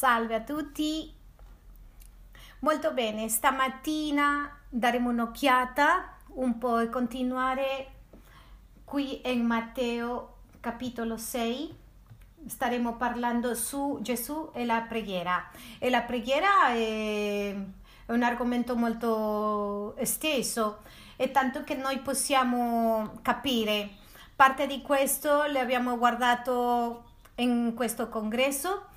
Salve a tutti. Molto bene, stamattina daremo un'occhiata un po' e continuare qui in Matteo capitolo 6. Staremo parlando su Gesù e la preghiera. E la preghiera è un argomento molto esteso e tanto che noi possiamo capire. Parte di questo l'abbiamo guardato in questo congresso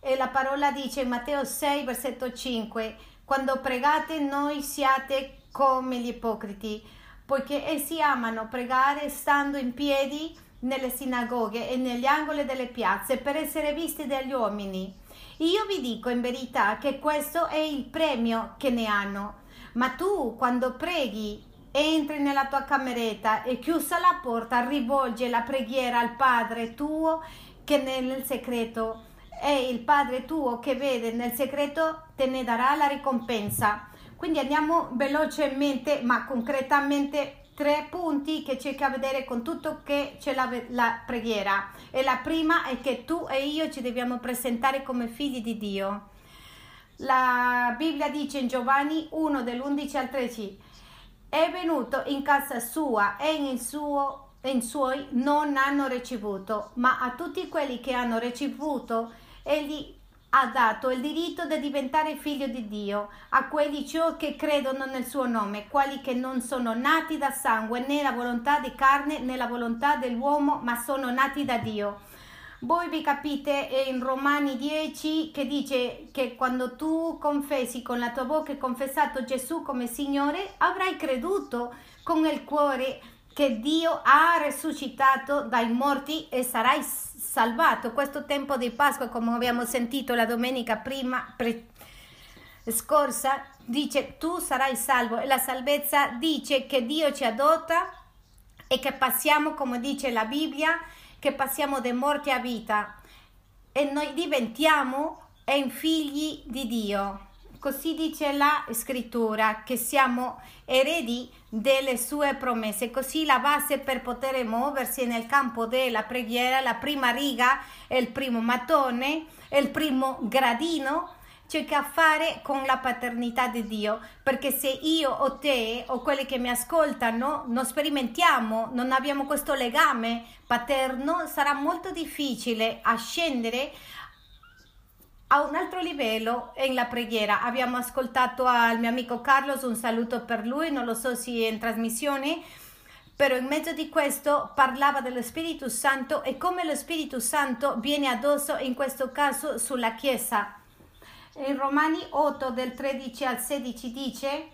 e la parola dice in Matteo 6, versetto 5, quando pregate noi siate come gli ipocriti, poiché essi amano pregare stando in piedi nelle sinagoghe e negli angoli delle piazze per essere visti dagli uomini. Io vi dico in verità che questo è il premio che ne hanno. Ma tu, quando preghi, entri nella tua cameretta e chiusa la porta, rivolge la preghiera al Padre tuo che nel segreto e il Padre tuo che vede nel segreto te ne darà la ricompensa. Quindi andiamo velocemente ma concretamente tre punti che c'è a vedere con tutto che c'è la, la preghiera. E la prima è che tu e io ci dobbiamo presentare come figli di Dio. La Bibbia dice in Giovanni 1 dell'11 al 13 è venuto in casa sua e in suo in suoi non hanno ricevuto, ma a tutti quelli che hanno ricevuto egli ha dato il diritto di diventare figlio di Dio a quelli ciò che credono nel suo nome, quali che non sono nati da sangue né la volontà di carne né la volontà dell'uomo, ma sono nati da Dio. Voi vi capite in Romani 10 che dice che quando tu confessi con la tua bocca e confessato Gesù come Signore, avrai creduto con il cuore che Dio ha risuscitato dai morti e sarai salvato. Questo tempo di Pasqua, come abbiamo sentito la domenica prima pre- scorsa, dice tu sarai salvo e la salvezza dice che Dio ci adotta e che passiamo, come dice la Bibbia, che passiamo da morte a vita e noi diventiamo figli di Dio. Così dice la scrittura che siamo eredi delle sue promesse. Così la base per poter muoversi nel campo della preghiera, la prima riga il primo mattone, il primo gradino c'è che a fare con la paternità di Dio, perché se io o te o quelli che mi ascoltano non sperimentiamo, non abbiamo questo legame paterno, sarà molto difficile ascendere a un altro livello è la preghiera. Abbiamo ascoltato al mio amico Carlos, un saluto per lui, non lo so se è in trasmissione, però in mezzo di questo parlava dello Spirito Santo e come lo Spirito Santo viene addosso in questo caso sulla Chiesa. In Romani 8 del 13 al 16 dice,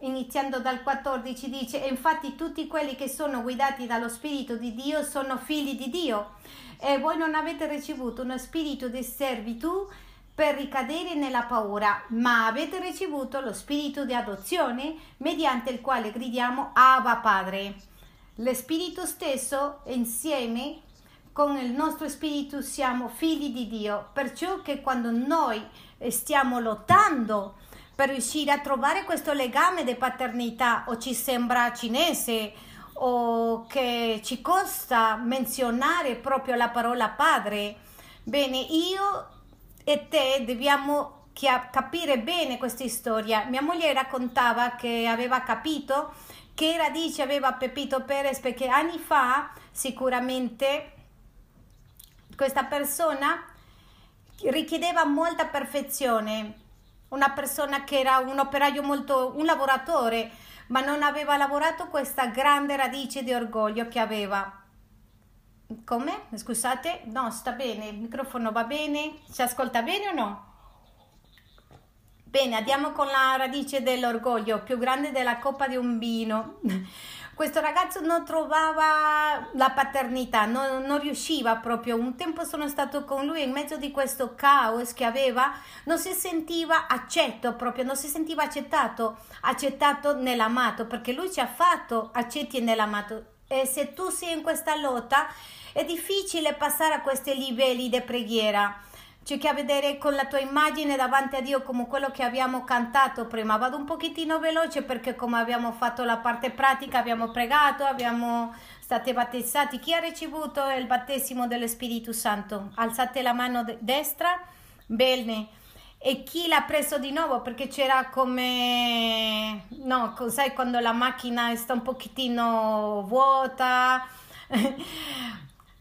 iniziando dal 14 dice, infatti tutti quelli che sono guidati dallo Spirito di Dio sono figli di Dio e voi non avete ricevuto uno spirito di servitù per ricadere nella paura, ma avete ricevuto lo spirito di adozione mediante il quale gridiamo Abba Padre. Lo spirito stesso insieme con il nostro spirito siamo figli di Dio, perciò che quando noi stiamo lottando per riuscire a trovare questo legame di paternità o ci sembra cinese o che ci costa menzionare proprio la parola padre, bene, io e te dobbiamo capire bene questa storia. Mia moglie raccontava che aveva capito che radice aveva Pepito Perez perché anni fa sicuramente questa persona richiedeva molta perfezione, una persona che era un operaio molto, un lavoratore, ma non aveva lavorato questa grande radice di orgoglio che aveva. Come? Scusate? No, sta bene, il microfono va bene? Si ascolta bene o no? Bene, andiamo con la radice dell'orgoglio, più grande della coppa di un vino. Questo ragazzo non trovava la paternità, non, non, riusciva proprio. Un tempo sono stato con lui in mezzo di questo caos che aveva, non si sentiva accetto proprio, non si sentiva accettato, accettato nell'amato, perché lui ci ha fatto accetti nell'amato. E se tu sei in questa lotta, è difficile passare a questi livelli di preghiera. C'è che a vedere con la tua immagine davanti a Dio come quello che abbiamo cantato prima. Vado un pochettino veloce perché come abbiamo fatto la parte pratica, abbiamo pregato, abbiamo state battezzati. Chi ha ricevuto il battesimo dello Spirito Santo? Alzate la mano destra, bene e chi l'ha preso di nuovo? Perché c'era come no sai quando la macchina sta un pochettino vuota?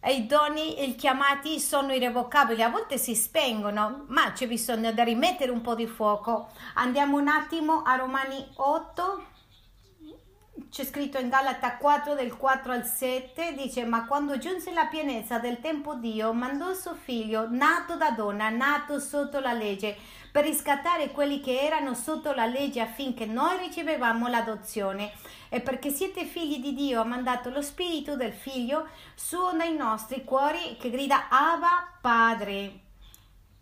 E i doni chiamati sono irrevocabili a volte si spengono ma c'è bisogno di rimettere un po' di fuoco. Andiamo un attimo a Romani 8 c'è scritto in Galata 4 del 4 al 7 dice ma quando giunse la pienezza del tempo Dio mandò suo figlio nato da donna nato sotto la legge per riscattare quelli che erano sotto la legge affinché noi ricevevamo l'adozione. E perché siete figli di Dio ha mandato lo spirito del figlio suo nei nostri cuori che grida Abba Padre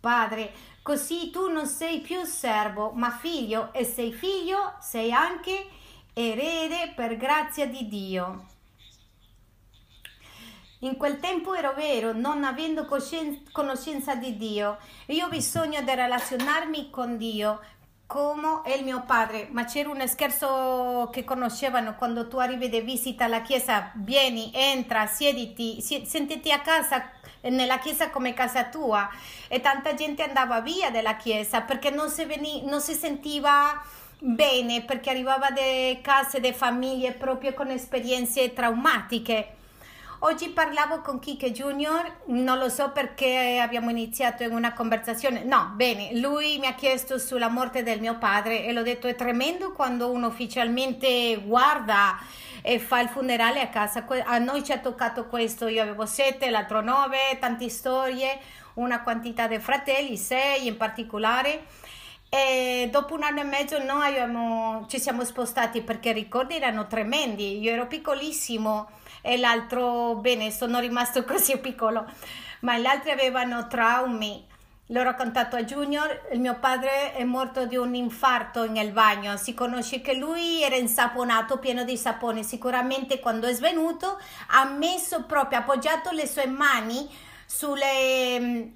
Padre così tu non sei più servo ma figlio e sei figlio sei anche erede per grazia di Dio. In quel tempo ero vero, non avendo conoscenza di Dio. Io ho bisogno di relazionarmi con Dio come è il mio padre. Ma c'era un scherzo che conoscevano quando tu arrivi di visita alla chiesa, vieni, entra, siediti, sentiti a casa nella chiesa come casa tua. E tanta gente andava via dalla chiesa perché non si, veni, non si sentiva bene perché arrivava da case, da famiglie proprio con esperienze traumatiche. Oggi parlavo con Kike Junior, non lo so perché abbiamo iniziato in una conversazione. No, bene, lui mi ha chiesto sulla morte del mio padre e l'ho detto è tremendo quando uno ufficialmente guarda e fa il funerale a casa. A noi ci ha toccato questo, io avevo sette, l'altro nove, tante storie, una quantità di fratelli, sei in particolare e dopo un anno e mezzo noi abbiamo, ci siamo spostati perché i ricordi erano tremendi. Io ero piccolissimo e l'altro, bene, sono rimasto così piccolo, ma gli altri avevano traumi. L'ho raccontato a Junior, il mio padre è morto di un infarto nel bagno, si conosce che lui era insaponato, pieno di sapone, sicuramente quando è svenuto ha messo proprio, appoggiato le sue mani sulle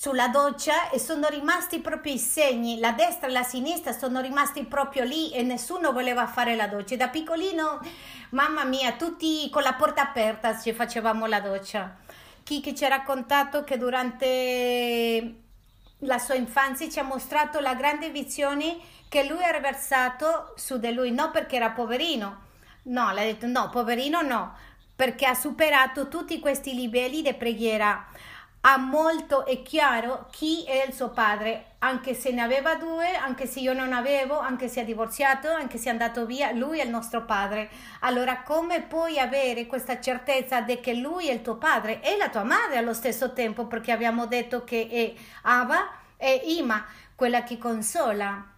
sulla doccia e sono rimasti proprio i segni, la destra e la sinistra sono rimasti proprio lì e nessuno voleva fare la doccia. Da piccolino, mamma mia, tutti con la porta aperta ci facevamo la doccia. Chi che ci ha raccontato che durante la sua infanzia ci ha mostrato la grande visione che lui ha riversato su di lui, non perché era poverino, no, l'ha detto no, poverino no, perché ha superato tutti questi livelli di preghiera ha molto è chiaro chi è il suo padre, anche se ne aveva due, anche se io non avevo, anche se è divorziato, anche se è andato via, lui è il nostro padre. Allora come puoi avere questa certezza di che lui è il tuo padre e la tua madre allo stesso tempo, perché abbiamo detto che è Ava e Ima, quella che consola.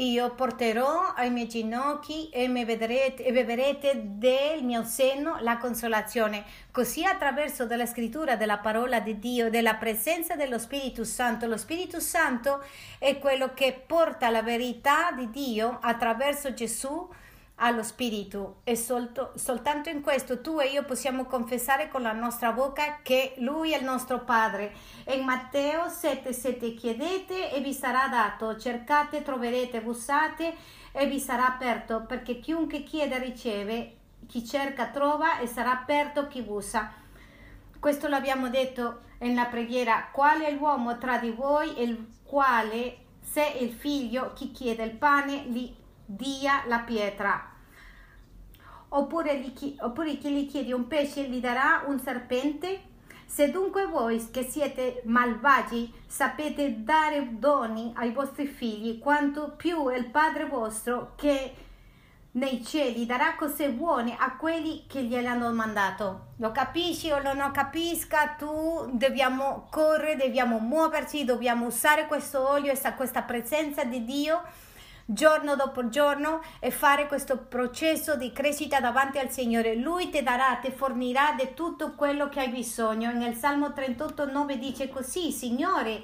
Io porterò ai miei ginocchi e, mi vedrete, e beverete del mio seno la consolazione. Così attraverso della scrittura della parola di Dio, della presenza dello Spirito Santo. Lo Spirito Santo è quello che porta la verità di Dio attraverso Gesù allo Spirito e solto, soltanto in questo tu e io possiamo confessare con la nostra bocca che Lui è il nostro Padre. In Matteo 7,7 chiedete e vi sarà dato, cercate, troverete, bussate e vi sarà aperto, perché chiunque chiede riceve, chi cerca trova e sarà aperto chi bussa. Questo l'abbiamo detto nella preghiera, quale è l'uomo tra di voi il quale se il figlio chi chiede il pane gli dia la pietra. Oppure, gli, oppure chi gli chiede un pesce gli darà un serpente? Se dunque voi che siete malvagi sapete dare doni ai vostri figli, quanto più il Padre vostro che nei cieli darà cose buone a quelli che gliel'hanno mandato. Lo capisci o non lo capisca, tu dobbiamo correre, dobbiamo muoverci, dobbiamo usare questo olio, questa presenza di Dio giorno dopo giorno e fare questo processo di crescita davanti al Signore. Lui ti darà, ti fornirà di tutto quello che hai bisogno. Nel Salmo 38, 9 dice così, Signore,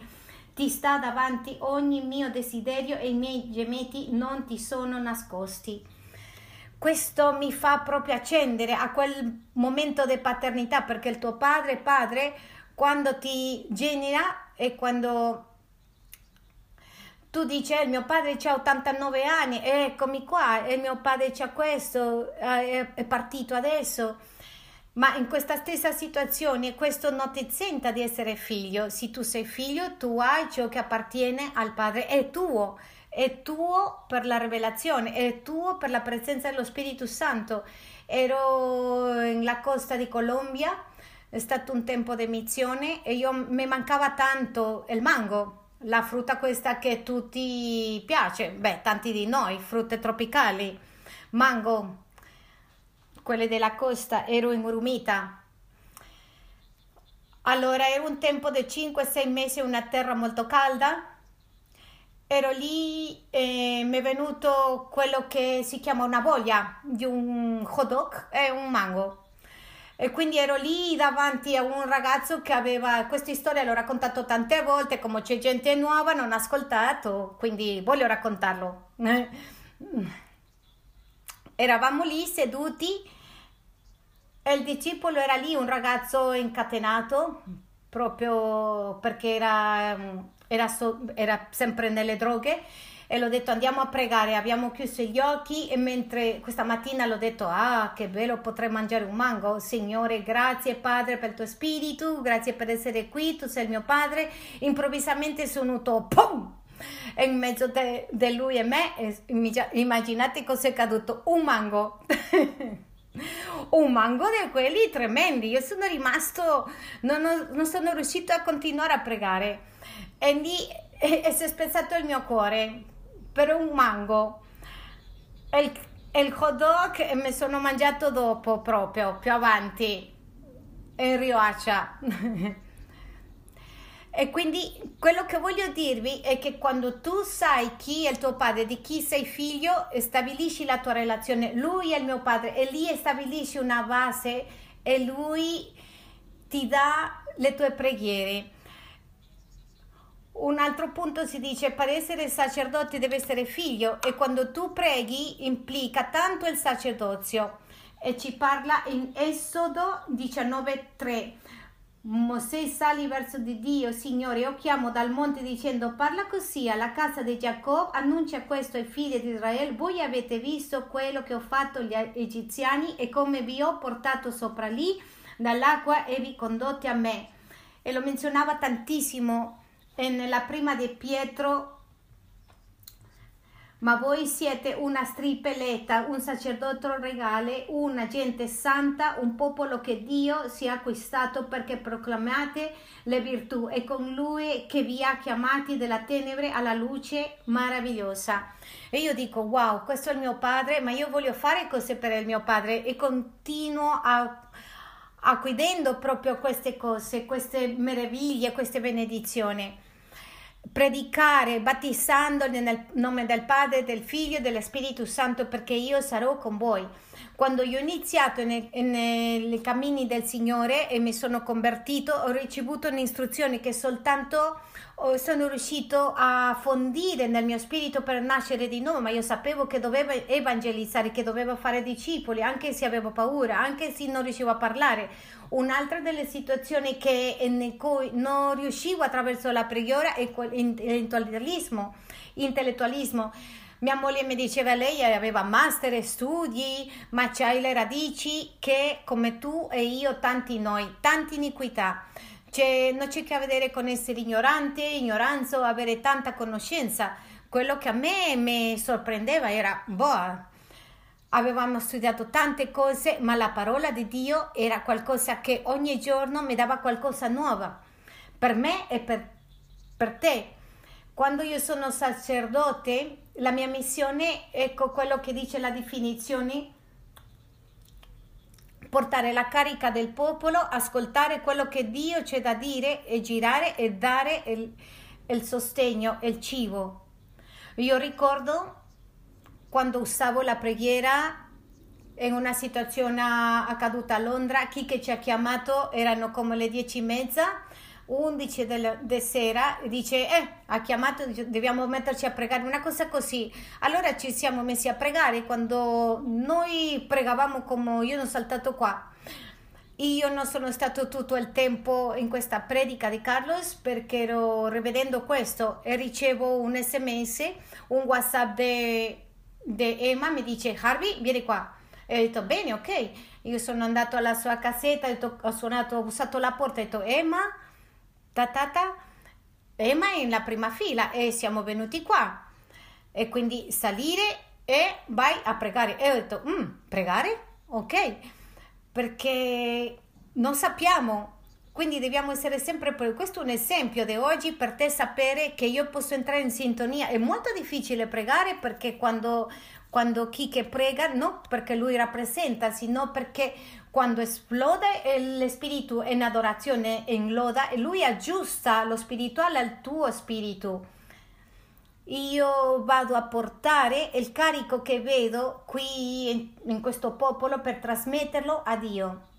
ti sta davanti ogni mio desiderio e i miei gemeti non ti sono nascosti. Questo mi fa proprio accendere a quel momento di paternità perché il tuo padre, padre, quando ti genera e quando tu dici eh, mio padre ha 89 anni eccomi qua e mio padre c'ha questo eh, è partito adesso Ma in questa stessa situazione questo non ti senta di essere figlio. Se tu sei figlio, tu hai ciò che appartiene al padre, è tuo, è tuo per la rivelazione, è tuo per la presenza dello Spirito Santo. Ero nella costa di Colombia, è stato un tempo di missione e io mi mancava tanto il mango, la frutta questa che a tutti piace, beh, tanti di noi, frutte tropicali, mango, quelle della costa, ero in Urumita. Allora era un tempo di 5-6 mesi, una terra molto calda. Ero lì e mi è venuto quello che si chiama una voglia di un hot dog e un mango. E quindi ero lì davanti a un ragazzo che aveva questa storia, l'ho raccontato tante volte, come c'è gente nuova, non ha ascoltato, quindi voglio raccontarlo. Eravamo lì seduti e il discepolo era lì, un ragazzo incatenato, proprio perché era, era, so, era sempre nelle droghe e l'ho detto andiamo a pregare, abbiamo chiuso gli occhi e mentre questa mattina l'ho detto ah che bello potrei mangiare un mango, Signore grazie Padre per il tuo spirito, grazie per essere qui, tu sei il mio Padre, improvvisamente sono venuto pum! in mezzo di lui e me, immaginate cos'è caduto, un mango. un mango di quelli tremendi. Io sono rimasto, non, ho, non sono riuscito a continuare a pregare e lì e, e si è spezzato il mio cuore per un mango. E il, e il hot dog mi sono mangiato dopo proprio, più avanti, in Rioaccia. E quindi quello che voglio dirvi è che quando tu sai chi è il tuo padre, di chi sei figlio, stabilisci la tua relazione. Lui è il mio padre e lì stabilisci una base e lui ti dà le tue preghiere. Un altro punto si dice per essere sacerdote deve essere figlio e quando tu preghi implica tanto il sacerdozio. E ci parla in Esodo 19.3 Mosè salì verso di Dio, Signore, io chiamo dal monte dicendo, parla così alla casa di Giacobbe, annuncia questo ai figli di Israele, voi avete visto quello che ho fatto agli egiziani e come vi ho portato sopra lì dall'acqua e vi condotti a me. E lo menzionava tantissimo nella prima di Pietro ma voi siete una stripeletta, un sacerdote regale, una gente santa, un popolo che Dio si è acquistato perché proclamate le virtù. E con lui che vi ha chiamati dalla tenebre alla luce meravigliosa. E io dico, wow, questo è il mio padre, ma io voglio fare cose per il mio padre. E continuo a acquidendo proprio queste cose, queste meraviglie, queste benedizioni predicare battezzandoli nel nome del Padre, del Figlio e dello Spirito Santo perché io sarò con voi. Quando io ho iniziato nei, cammini del Signore e mi sono convertito, ho ricevuto un'istruzione che soltanto sono riuscito a fondire nel mio spirito per nascere di nuovo, ma io sapevo che dovevo evangelizzare, che dovevo fare discepoli, anche se avevo paura, anche se non riuscivo a parlare. Un'altra delle situazioni che, in cui non riuscivo attraverso la preghiera è l'intellettualismo. intellettualismo. Mia moglie mi diceva lei aveva master, studi, ma c'hai le radici che come tu e io, tanti noi, tante iniquità. C'è, non c'è che a vedere con essere ignorante, ignoranza o avere tanta conoscenza. Quello che a me mi sorprendeva era, boh, avevamo studiato tante cose, ma la parola di Dio era qualcosa che ogni giorno mi dava qualcosa nuova per me e per, per te. Quando io sono sacerdote, la mia missione, ecco quello che dice la definizione, portare la carica del popolo, ascoltare quello che Dio c'è da dire e girare e dare il, il sostegno, il cibo. Io ricordo quando usavo la preghiera in una situazione accaduta a Londra, chi che ci ha chiamato erano come le dieci e mezza 11 del, de sera dice eh ha chiamato dobbiamo metterci a pregare una cosa così. Allora ci siamo messi a pregare. Quando noi pregavamo come io non saltato qua io non sono stato tutto il tempo in questa predica di Carlos perché ero rivedendo questo e ricevo un sms un whatsapp di Emma mi dice Harvey vieni qua. E ho detto, bene, ok. Io sono andato alla sua casetta, ho, ho suonato, ho usato la porta, ho detto, Emma, ta ta ta, Emma è nella prima fila e siamo venuti qua. E quindi salire e vai a pregare. E ho detto, mm, pregare? Ok, perché non sappiamo quindi dobbiamo essere sempre, questo è un esempio di oggi per te sapere che io posso entrare in sintonia. È molto difficile pregare perché quando, quando chi prega, non perché lui rappresenta, sino perché quando esplode lo spirito in adorazione, in loda, lui aggiusta lo spirituale al tuo spirito. Io vado a portare il carico che vedo qui in, in questo popolo per trasmetterlo a Dio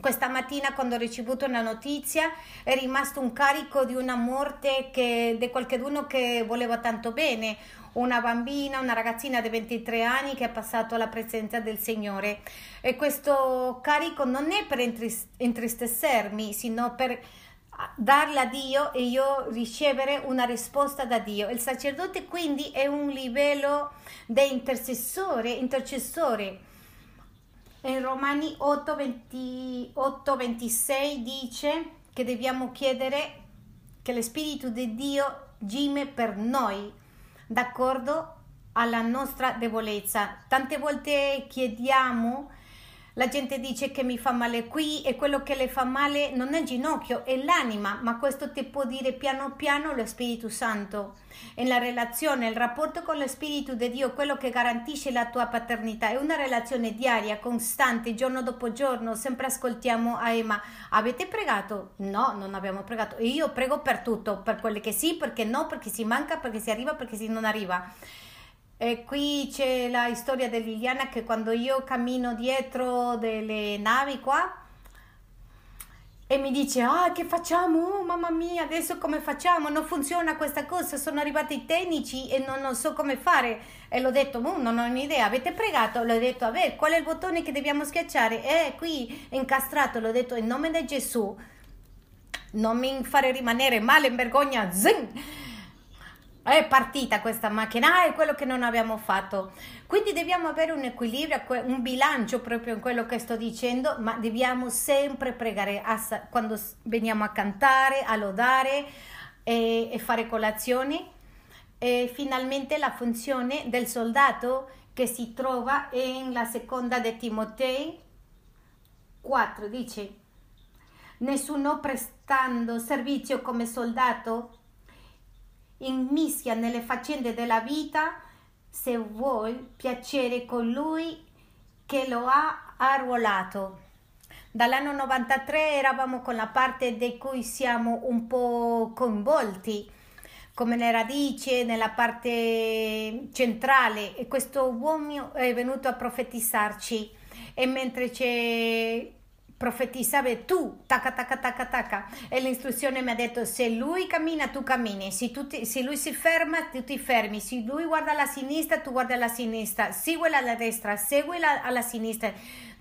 questa mattina quando ho ricevuto una notizia è rimasto un carico di una morte che, di qualcuno che voleva tanto bene, una bambina, una ragazzina di 23 anni che ha passato alla presenza del Signore. E questo carico non è per entristecermi, sino per darla a Dio e io ricevere una risposta da Dio. Il sacerdote quindi è un livello di intercessore, intercessore in Romani 8, 28, 26 dice che dobbiamo chiedere che lo Spirito di Dio gime per noi, d'accordo alla nostra debolezza. Tante volte chiediamo la gente dice che mi fa male qui e quello che le fa male non è il ginocchio, è l'anima, ma questo ti può dire piano piano lo Spirito Santo. E la relazione, il rapporto con lo Spirito di Dio, quello che garantisce la tua paternità, è una relazione diaria, costante, giorno dopo giorno. Sempre ascoltiamo a Emma, avete pregato? No, non abbiamo pregato. Io prego per tutto, per quelle che sì, perché no, perché si manca, perché si arriva, perché si non arriva. E qui c'è la storia di Liliana che quando io cammino dietro delle navi qua e mi dice ah che facciamo? Oh, mamma mia adesso come facciamo? Non funziona questa cosa sono arrivati i tecnici e non, non so come fare. E l'ho detto oh, non ho un'idea avete pregato? L'ho detto a qual è il bottone che dobbiamo schiacciare? Eh qui è incastrato. L'ho detto in nome di Gesù non mi fare rimanere male in vergogna zing è partita questa macchina, ah, è quello che non abbiamo fatto. Quindi dobbiamo avere un equilibrio, un bilancio proprio in quello che sto dicendo, ma dobbiamo sempre pregare quando veniamo a cantare, a lodare e, e fare colazioni. E finalmente la funzione del soldato che si trova nella seconda di Timotei 4 dice nessuno prestando servizio come soldato immischia nelle faccende della vita se vuoi piacere colui che lo ha arruolato. Dall'anno 93 eravamo con la parte di cui siamo un po' coinvolti, come le radici, nella parte centrale, e questo uomo è venuto a profetizzarci. E mentre c'è profetizzare tu, taca, taca, taca, taca. E l'istruzione mi ha detto, se lui cammina, tu cammini, se, tu ti, se lui si ferma, tu ti fermi, se lui guarda alla sinistra, tu guardi alla sinistra, seguila alla destra, seguila alla sinistra.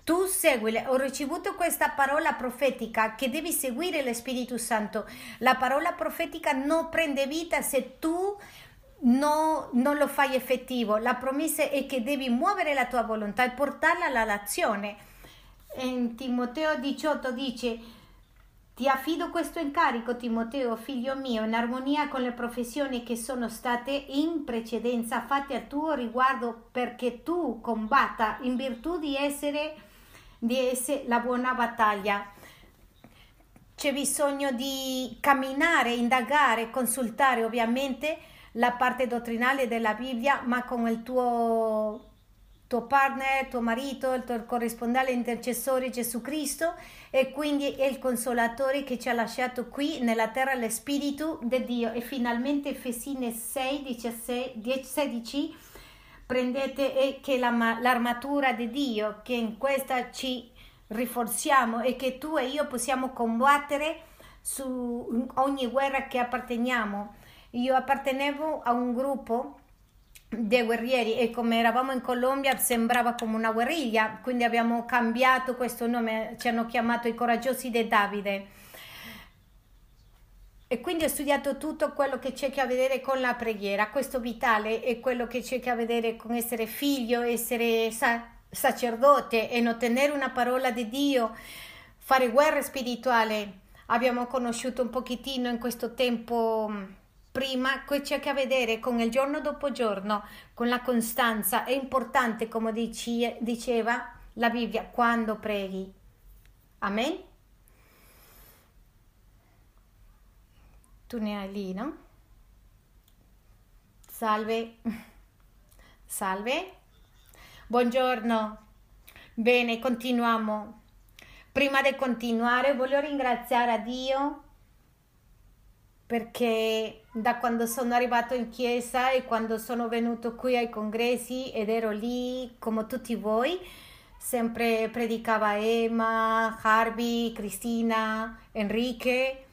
Tu seguile, ho ricevuto questa parola profetica che devi seguire lo Spirito Santo. La parola profetica non prende vita se tu no, non lo fai effettivo. La promessa è che devi muovere la tua volontà e portarla all'azione in Timoteo 18 dice ti affido questo incarico, Timoteo, figlio mio, in armonia con le professioni che sono state in precedenza fatte a tuo riguardo perché tu combatta in virtù di essere, di essere la buona battaglia. C'è bisogno di camminare, indagare, consultare ovviamente la parte dottrinale della Bibbia, ma con il tuo tuo partner, tuo marito, il tuo corrispondente intercessore Gesù Cristo e quindi è il consolatore che ci ha lasciato qui nella terra lo Spirito di Dio e finalmente Efesine 6, 16, 16 prendete che la, l'armatura di Dio che in questa ci rinforziamo e che tu e io possiamo combattere su ogni guerra che apparteniamo. Io appartenevo a un gruppo dei guerrieri e come eravamo in Colombia sembrava come una guerriglia, quindi abbiamo cambiato questo nome, ci hanno chiamato i coraggiosi di Davide. E quindi ho studiato tutto quello che c'è a vedere con la preghiera, questo vitale è quello che c'è a vedere con essere figlio, essere sa, sacerdote e ottenere una parola di Dio, fare guerra spirituale. Abbiamo conosciuto un pochettino in questo tempo prima, c'è che vedere con il giorno dopo giorno, con la costanza. È importante, come dice, diceva la Bibbia, quando preghi. Amen? Tu ne hai lì, no? Salve. Salve. Buongiorno. Bene, continuiamo. Prima di continuare voglio ringraziare a Dio perché da quando sono arrivato in chiesa e quando sono venuto qui ai congressi ed ero lì come tutti voi, sempre predicava Emma, Harvey, Cristina, Enrique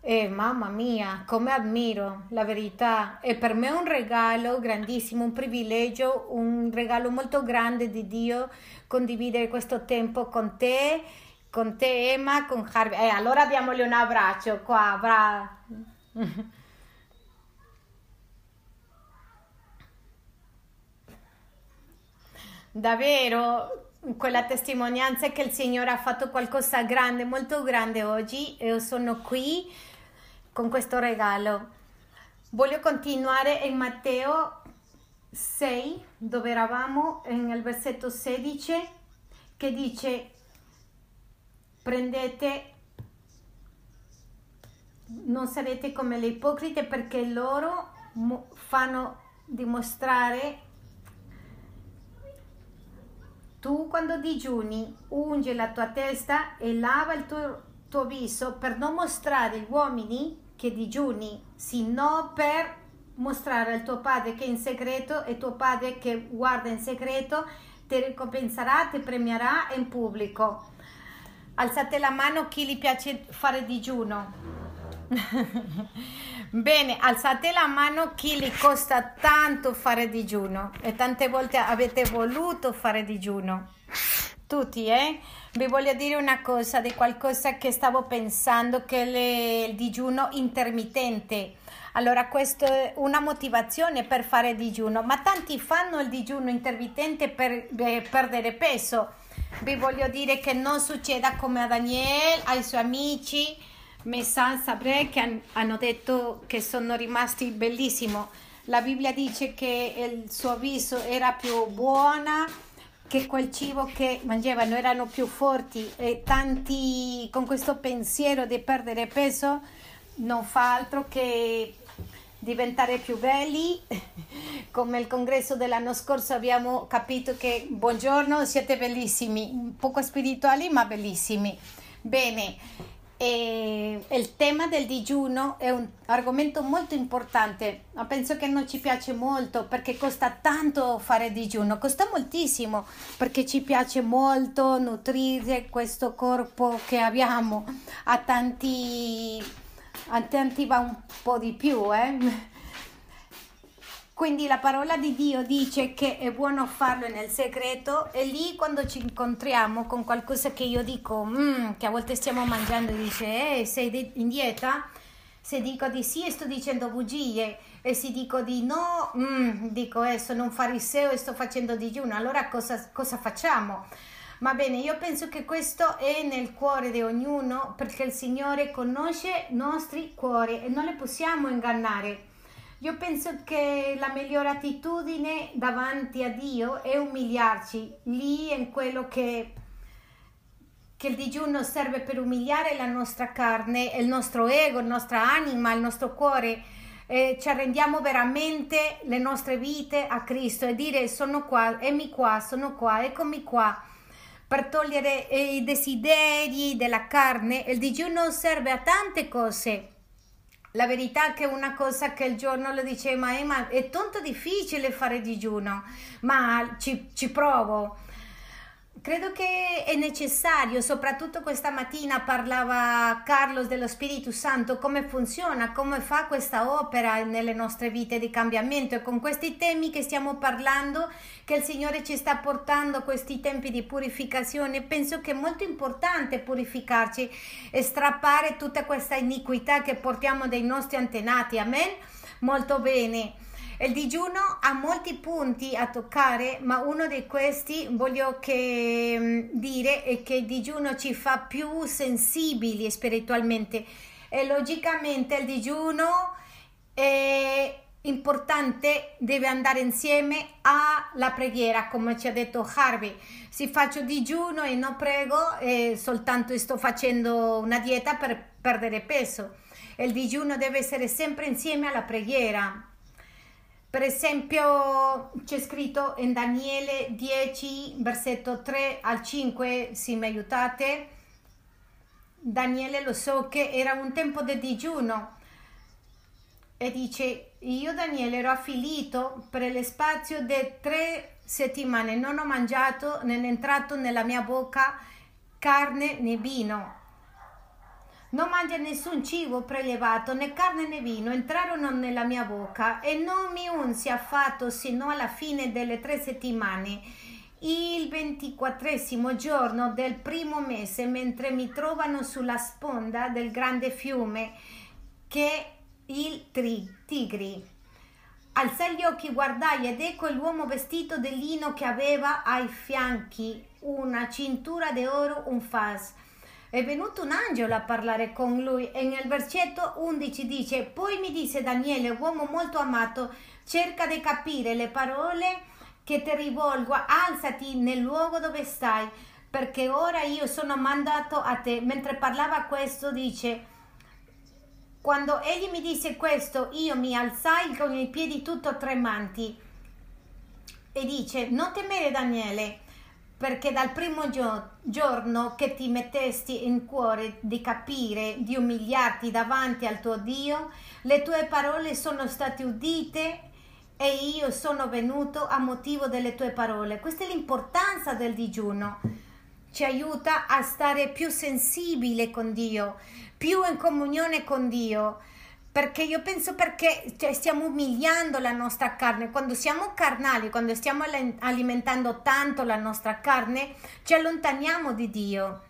e mamma mia, come ammiro la verità. E per me è un regalo grandissimo, un privilegio, un regalo molto grande di Dio condividere questo tempo con te, con te Emma, con Harvey. Eh, allora diamogli un abbraccio qua, bra. Davvero, quella testimonianza che il Signore ha fatto qualcosa grande, molto grande oggi e io sono qui con questo regalo. Voglio continuare in Matteo 6, dove eravamo, nel versetto 16, che dice, prendete, non sarete come le ipocrite perché loro fanno dimostrare tu quando digiuni ungi la tua testa e lava il tuo, tuo viso per non mostrare agli uomini che digiuni, sino per mostrare al tuo padre che è in segreto e tuo padre che guarda in segreto ti ricompenserà, ti premierà in pubblico. Alzate la mano chi gli piace fare digiuno. Bene, alzate la mano chi gli costa tanto fare digiuno e tante volte avete voluto fare digiuno. Tutti, eh? Vi voglio dire una cosa di qualcosa che stavo pensando che è il digiuno intermittente. Allora, questa è una motivazione per fare digiuno, ma tanti fanno il digiuno intermittente per eh, perdere peso. Vi voglio dire che non succeda come a Daniele, ai suoi amici, Messan Sabre, che hanno detto che sono rimasti bellissimi. La Bibbia dice che il suo viso era più buona che quel cibo che mangiavano erano più forti e tanti con questo pensiero di perdere peso non fa altro che diventare più belli. Come il congresso dell'anno scorso abbiamo capito che buongiorno, siete bellissimi, poco spirituali ma bellissimi. Bene, e il tema del digiuno è un argomento molto importante, ma penso che non ci piace molto perché costa tanto fare digiuno, costa moltissimo perché ci piace molto nutrire questo corpo che abbiamo, a tanti, a tanti va un po' di più, eh? Quindi la parola di Dio dice che è buono farlo nel segreto e lì quando ci incontriamo con qualcosa che io dico, mm, che a volte stiamo mangiando, dice, eh, sei in dieta? Se dico di sì sto dicendo bugie e se dico di no, mm, dico eh, sono un fariseo e sto facendo digiuno, allora cosa, cosa facciamo? Va bene, io penso che questo è nel cuore di ognuno perché il Signore conosce i nostri cuori e non le possiamo ingannare. Io penso che la migliore attitudine davanti a Dio è umiliarci, lì in quello che, che il digiuno serve per umiliare la nostra carne, il nostro ego, la nostra anima, il nostro cuore. Eh, ci arrendiamo veramente le nostre vite a Cristo e dire sono qua, emmi qua, sono qua, eccomi qua per togliere i desideri della carne. Il digiuno serve a tante cose la verità è che una cosa che il giorno lo dice, ma, eh, ma è tanto difficile fare digiuno, ma ci, ci provo. Credo che è necessario, soprattutto questa mattina parlava Carlos dello Spirito Santo, come funziona, come fa questa opera nelle nostre vite di cambiamento e con questi temi che stiamo parlando, che il Signore ci sta portando questi tempi di purificazione, penso che è molto importante purificarci e strappare tutta questa iniquità che portiamo dai nostri antenati. Amen? Molto bene. Il digiuno ha molti punti a toccare, ma uno di questi voglio che, mm, dire è che il digiuno ci fa più sensibili spiritualmente e logicamente il digiuno è importante, deve andare insieme alla preghiera, come ci ha detto Harvey. Se faccio digiuno e non prego, eh, soltanto sto facendo una dieta per perdere peso. Il digiuno deve essere sempre insieme alla preghiera. Per esempio c'è scritto in Daniele 10, versetto 3 al 5, se mi aiutate. Daniele lo so che era un tempo di digiuno. E dice io Daniele ero affilito per lo spazio di tre settimane, non ho mangiato né entrato nella mia bocca carne né vino non mangia nessun cibo prelevato, né carne né vino, entrarono nella mia bocca e non mi unsi affatto sino alla fine delle tre settimane. Il ventiquattresimo giorno del primo mese, mentre mi trovano sulla sponda del grande fiume che è il Tigri. Alzai gli occhi, guardai ed ecco l'uomo vestito di lino che aveva ai fianchi una cintura d'oro, un fas è venuto un angelo a parlare con lui e nel versetto 11 dice poi mi disse Daniele uomo molto amato cerca di capire le parole che ti rivolgo alzati nel luogo dove stai perché ora io sono mandato a te. Mentre parlava questo dice quando egli mi disse questo io mi alzai con i piedi tutto tremanti. E dice non temere Daniele perché dal primo gio- giorno che ti mettesti in cuore di capire, di umiliarti davanti al tuo Dio, le tue parole sono state udite e io sono venuto a motivo delle tue parole. Questa è l'importanza del digiuno. Ci aiuta a stare più sensibile con Dio, più in comunione con Dio perché io penso perché cioè, stiamo umiliando la nostra carne, quando siamo carnali, quando stiamo alimentando tanto la nostra carne, ci allontaniamo di Dio.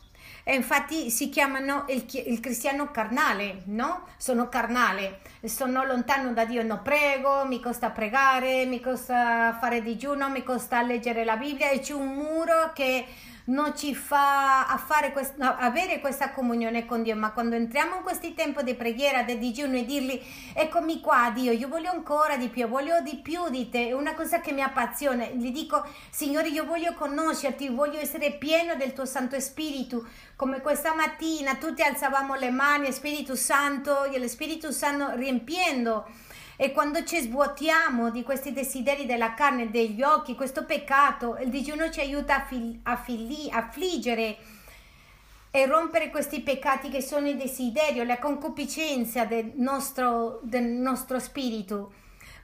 E infatti si chiamano il, il, cristiano carnale, no? Sono carnale, sono lontano da Dio, non prego, mi costa pregare, mi costa fare digiuno, mi costa leggere la Bibbia e c'è un muro che non ci fa a fare quest- no, avere questa comunione con Dio, ma quando entriamo in questi tempi di preghiera, di digiuno e dirgli eccomi qua Dio, io voglio ancora di più, voglio di più di te, è una cosa che mi appassiona, gli dico Signore io voglio conoscerti, voglio essere pieno del tuo Santo Spirito, come questa mattina tutti alzavamo le mani, Spirito Santo, e lo Spirito Santo riempiendo e quando ci svuotiamo di questi desideri della carne, degli occhi, questo peccato, il digiuno ci aiuta a, fil- a fili- affliggere e rompere questi peccati che sono il desiderio, la concupiscenza del nostro, del nostro spirito,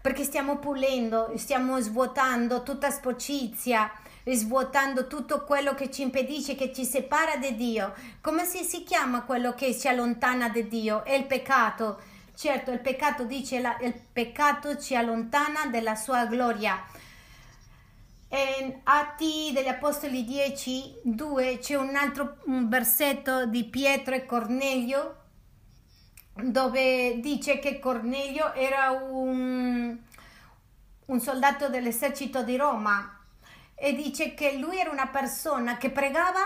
perché stiamo pulendo, stiamo svuotando tutta sporcizia, svuotando tutto quello che ci impedisce, che ci separa da Dio. Come si, si chiama quello che ci allontana da Dio? È il peccato Certo, il peccato dice la, il peccato ci allontana dalla sua gloria. In Atti degli Apostoli 10, 2 c'è un altro versetto di Pietro e Cornelio dove dice che Cornelio era un, un soldato dell'esercito di Roma e dice che lui era una persona che pregava,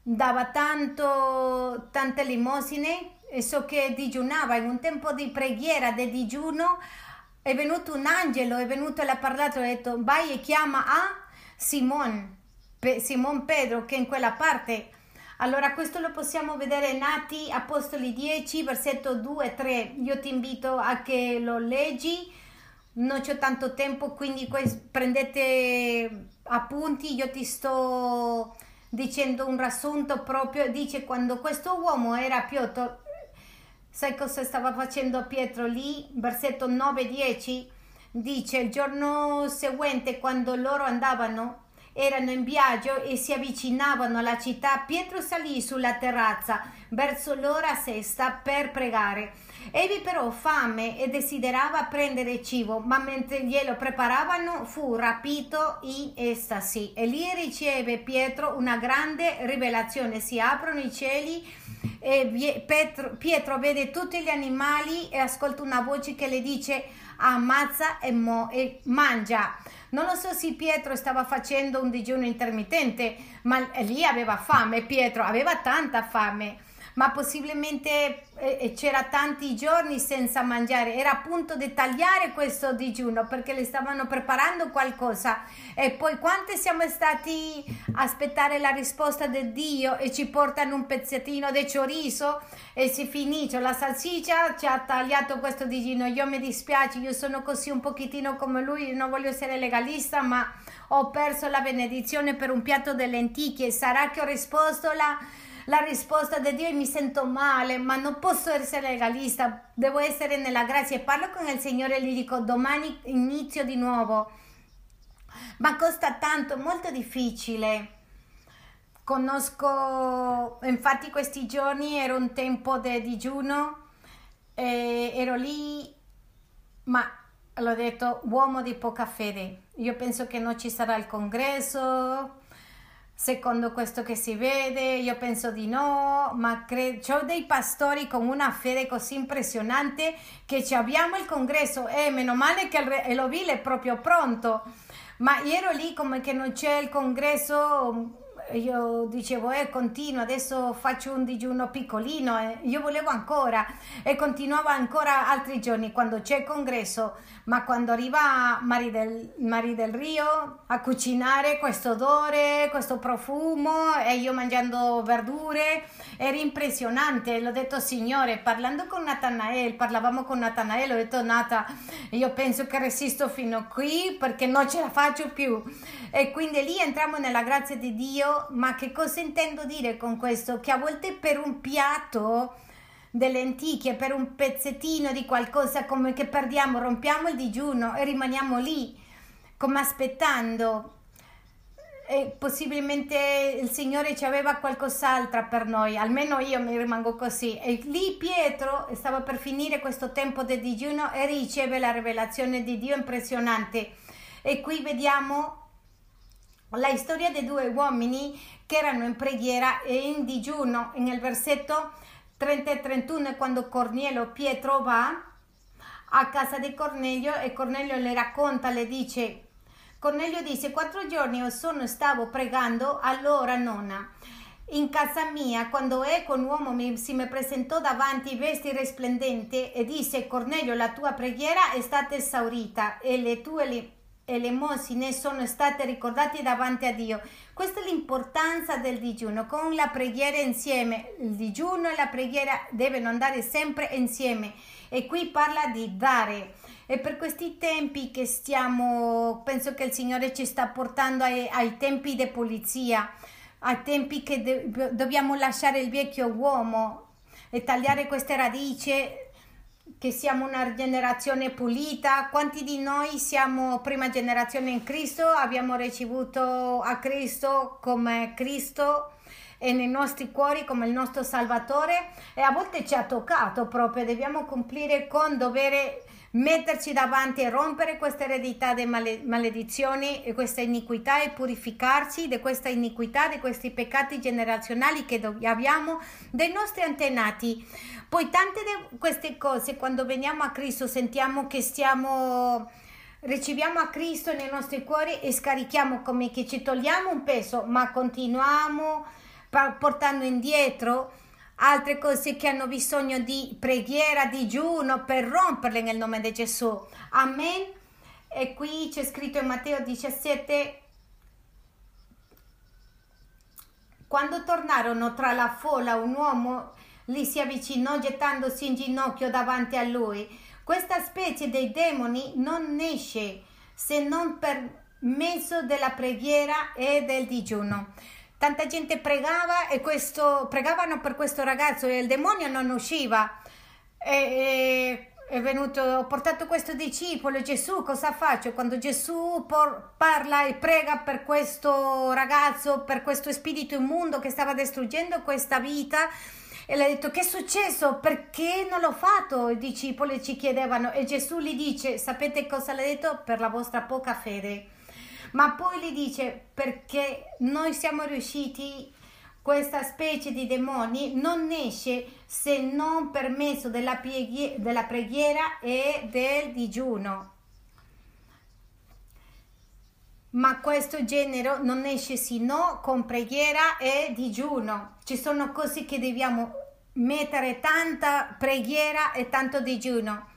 dava tanto, tante limosine so che digiunava in un tempo di preghiera, di digiuno, è venuto un angelo, è venuto e l'ha parlato ha detto vai e chiama a Simon, Pe- Simon Pedro che è in quella parte. Allora questo lo possiamo vedere in Atti Apostoli 10, versetto 2 e 3. Io ti invito a che lo leggi, non c'è tanto tempo, quindi prendete appunti, io ti sto dicendo un riassunto proprio, dice quando questo uomo era Pietro, Sai cosa stava facendo Pietro lì? Versetto 9-10 dice il giorno seguente quando loro andavano erano in viaggio e si avvicinavano alla città, Pietro salì sulla terrazza verso l'ora sesta per pregare. Egli però fame e desiderava prendere cibo, ma mentre glielo preparavano fu rapito in estasi. E lì riceve Pietro una grande rivelazione, si aprono i cieli e Pietro, Pietro vede tutti gli animali e ascolta una voce che le dice ammazza e, mo- e mangia. Non lo so se Pietro stava facendo un digiuno intermittente, ma lì aveva fame, Pietro aveva tanta fame ma possibilmente eh, c'era tanti giorni senza mangiare, era appunto di tagliare questo digiuno perché le stavano preparando qualcosa. E poi quante siamo stati a aspettare la risposta di Dio e ci portano un pezzettino di chorizo e si finisce, la salsiccia ci ha tagliato questo digiuno, io mi dispiace, io sono così un pochettino come lui, non voglio essere legalista ma ho perso la benedizione per un piatto di lenticchie, sarà che ho risposto la la risposta di Dio e mi sento male, ma non posso essere legalista, devo essere nella grazia. E parlo con il Signore e gli dico domani inizio di nuovo. Ma costa tanto, molto difficile. Conosco, infatti questi giorni era un tempo di digiuno, ero lì, ma l'ho detto uomo di poca fede. Io penso che non ci sarà il congresso, secondo questo che si vede, io penso di no, ma cre- ho dei pastori con una fede così impressionante che ci abbiamo il congresso. E eh, meno male che il l'ovile è proprio pronto, ma io ero lì come che non c'è il congresso io dicevo eh continuo adesso faccio un digiuno piccolino eh. io volevo ancora e continuavo ancora altri giorni quando c'è il congresso ma quando arriva Mari del, Mari del Rio a cucinare questo odore questo profumo e io mangiando verdure era impressionante l'ho detto signore parlando con Natanael parlavamo con Natanael ho detto Nata io penso che resisto fino a qui perché non ce la faccio più e quindi lì entriamo nella grazia di Dio ma che cosa intendo dire con questo? Che a volte per un piatto delle lenticchie, per un pezzettino di qualcosa come che perdiamo, rompiamo il digiuno e rimaniamo lì come aspettando. E possibilmente il Signore ci aveva qualcos'altro per noi, almeno io mi rimango così. E lì Pietro stava per finire questo tempo di digiuno e riceve la rivelazione di Dio impressionante. E qui vediamo la storia di due uomini che erano in preghiera e in digiuno. Nel versetto 30 e 31 quando Cornelio Pietro va a casa di Cornelio e Cornelio le racconta, le dice, Cornelio dice, quattro giorni io sono, stavo pregando, allora nonna, in casa mia, quando ecco un uomo mi, si mi presentò davanti vesti risplendente e disse, Cornelio, la tua preghiera è stata esaurita e le tue elemosine sono state ricordate davanti a Dio. Questa è l'importanza del digiuno, con la preghiera insieme. Il digiuno e la preghiera devono andare sempre insieme e qui parla di dare. E per questi tempi che stiamo, penso che il Signore ci sta portando ai, ai tempi di pulizia, ai tempi che de- dobbiamo lasciare il vecchio uomo e tagliare queste radici che siamo una generazione pulita, quanti di noi siamo prima generazione in Cristo, abbiamo ricevuto a Cristo come Cristo e nei nostri cuori come il nostro Salvatore? E a volte ci ha toccato proprio, dobbiamo cumplire con dovere metterci davanti e rompere questa eredità di maledizioni e questa iniquità e purificarci di questa iniquità, di questi peccati generazionali che abbiamo dei nostri antenati. Poi tante di queste cose quando veniamo a Cristo sentiamo che stiamo riceviamo a Cristo nei nostri cuori e scarichiamo come che ci togliamo un peso, ma continuiamo portando indietro altre cose che hanno bisogno di preghiera, digiuno per romperle nel nome di Gesù. Amen. E qui c'è scritto in Matteo 17 quando tornarono tra la folla un uomo gli si avvicinò gettandosi in ginocchio davanti a lui. Questa specie di demoni non esce se non per mezzo della preghiera e del digiuno. Tanta gente pregava e questo, pregavano per questo ragazzo e il demonio non usciva. E, e, è venuto, ho portato questo discepolo, Gesù, cosa faccio? Quando Gesù por, parla e prega per questo ragazzo, per questo spirito immondo che stava distruggendo questa vita, e le ha detto che è successo? Perché non l'ho fatto? I discepoli ci chiedevano e Gesù gli dice, sapete cosa le ha detto? Per la vostra poca fede. Ma poi gli dice perché noi siamo riusciti questa specie di demoni non esce se non per mezzo della, preghi- della preghiera e del digiuno. Ma questo genere non esce sino con preghiera e digiuno. Ci sono cose che dobbiamo mettere tanta preghiera e tanto digiuno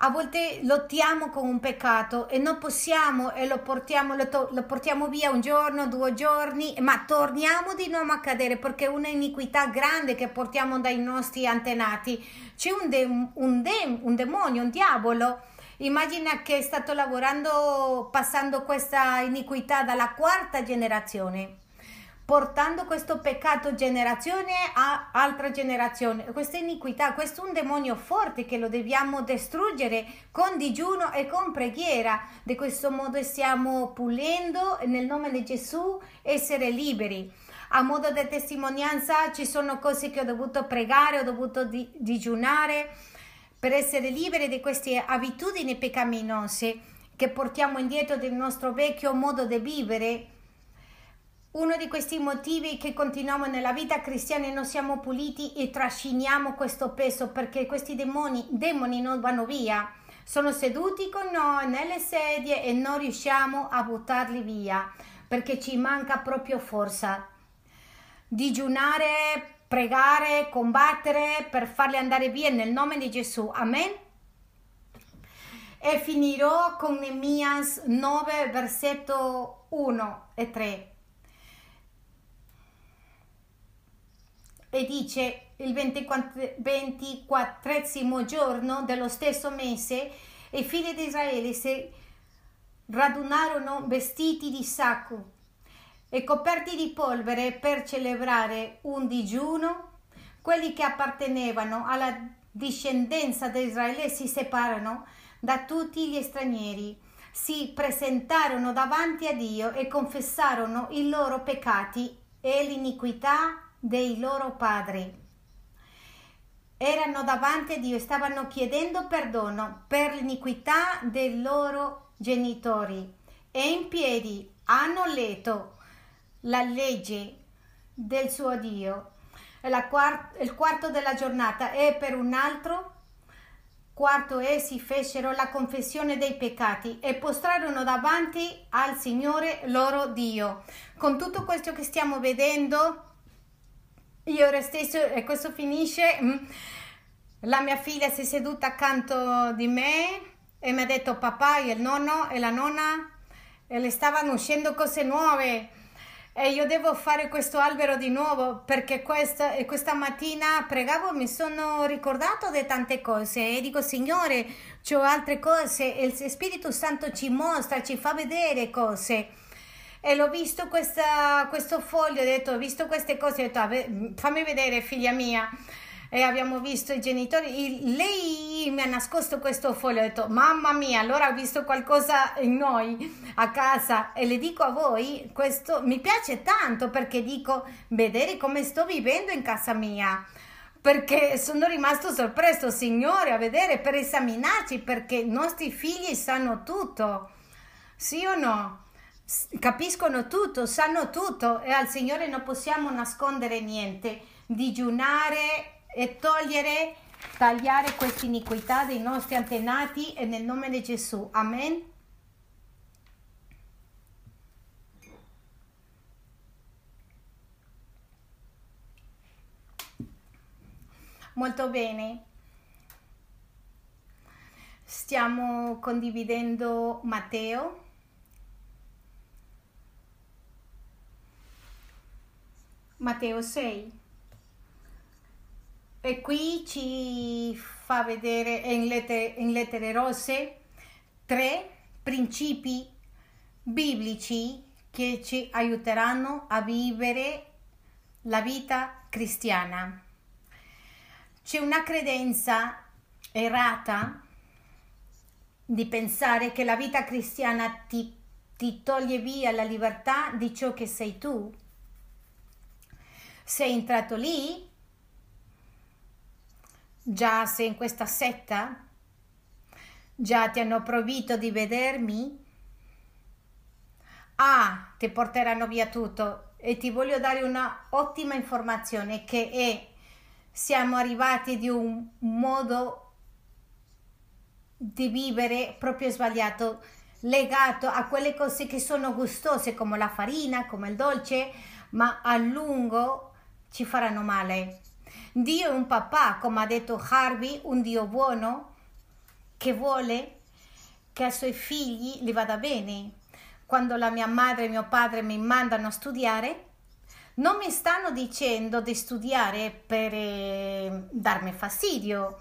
a volte lottiamo con un peccato e non possiamo e lo portiamo, lo, to- lo portiamo via un giorno, due giorni, ma torniamo di nuovo a cadere perché è un'iniquità grande che portiamo dai nostri antenati. C'è un, de- un, de- un demonio, un diavolo. Immagina che è stato lavorando, passando questa iniquità dalla quarta generazione portando questo peccato generazione a altra generazione. Questa iniquità, questo è un demonio forte che lo dobbiamo distruggere con digiuno e con preghiera. Di questo modo stiamo pulendo nel nome di Gesù essere liberi. A modo di testimonianza ci sono cose che ho dovuto pregare, ho dovuto di, digiunare per essere liberi di queste abitudini peccaminose che portiamo indietro del nostro vecchio modo di vivere uno di questi motivi che continuiamo nella vita cristiana e non siamo puliti e trasciniamo questo peso perché questi demoni, demoni non vanno via, sono seduti con noi nelle sedie e non riusciamo a buttarli via perché ci manca proprio forza. Digiunare, pregare, combattere per farli andare via nel nome di Gesù. Amen. E finirò con Nemias 9, versetto 1 e 3. E dice il 24, 24 giorno dello stesso mese i figli di Israele si radunarono vestiti di sacco e coperti di polvere per celebrare un digiuno. Quelli che appartenevano alla discendenza di Israele si separarono da tutti gli stranieri, si presentarono davanti a Dio e confessarono i loro peccati e l'iniquità dei loro padri. Erano davanti a Dio e stavano chiedendo perdono per l'iniquità dei loro genitori e in piedi hanno letto la legge del suo Dio. Quart- il quarto della giornata e per un altro quarto essi fecero la confessione dei peccati e postrarono davanti al Signore loro Dio. Con tutto questo che stiamo vedendo, io ora stesso, e questo finisce, mm, la mia figlia si è seduta accanto di me e mi ha detto papà e il nonno e la nonna? E le stavano uscendo cose nuove. E io devo fare questo albero di nuovo perché questa, questa mattina pregavo mi sono ricordato di tante cose. E dico Signore ho altre cose. E il Spirito Santo ci mostra, ci fa vedere cose e l'ho visto questa, questo foglio, ho detto, ho visto queste cose, ho detto, fammi vedere figlia mia. E abbiamo visto i genitori, lei mi ha nascosto questo foglio, ho detto, mamma mia, allora ho visto qualcosa in noi a casa e le dico a voi, questo mi piace tanto perché dico, vedere come sto vivendo in casa mia perché sono rimasto sorpreso, Signore, a vedere per esaminarci, perché i nostri figli sanno tutto, sì o no? Capiscono tutto, sanno tutto e al Signore non possiamo nascondere niente, digiunare e togliere, tagliare questa iniquità dei nostri antenati e nel nome di Gesù. Amen. Molto bene. Stiamo condividendo Matteo Matteo 6. E qui ci fa vedere in lettere, in lettere rosse tre principi biblici che ci aiuteranno a vivere la vita cristiana. C'è una credenza errata di pensare che la vita cristiana ti, ti toglie via la libertà di ciò che sei tu sei entrato lì? Già sei in questa setta? Già ti hanno proibito di vedermi? ah, ti porteranno via tutto. E ti voglio dare una ottima informazione che è siamo arrivati di un modo di vivere proprio sbagliato, legato a quelle cose che sono gustose come la farina, come il dolce, ma a lungo ci faranno male. Dio è un papà, come ha detto Harvey, un Dio buono che vuole che ai suoi figli gli vada bene. Quando la mia madre e mio padre mi mandano a studiare, non mi stanno dicendo di studiare per eh, darmi fastidio,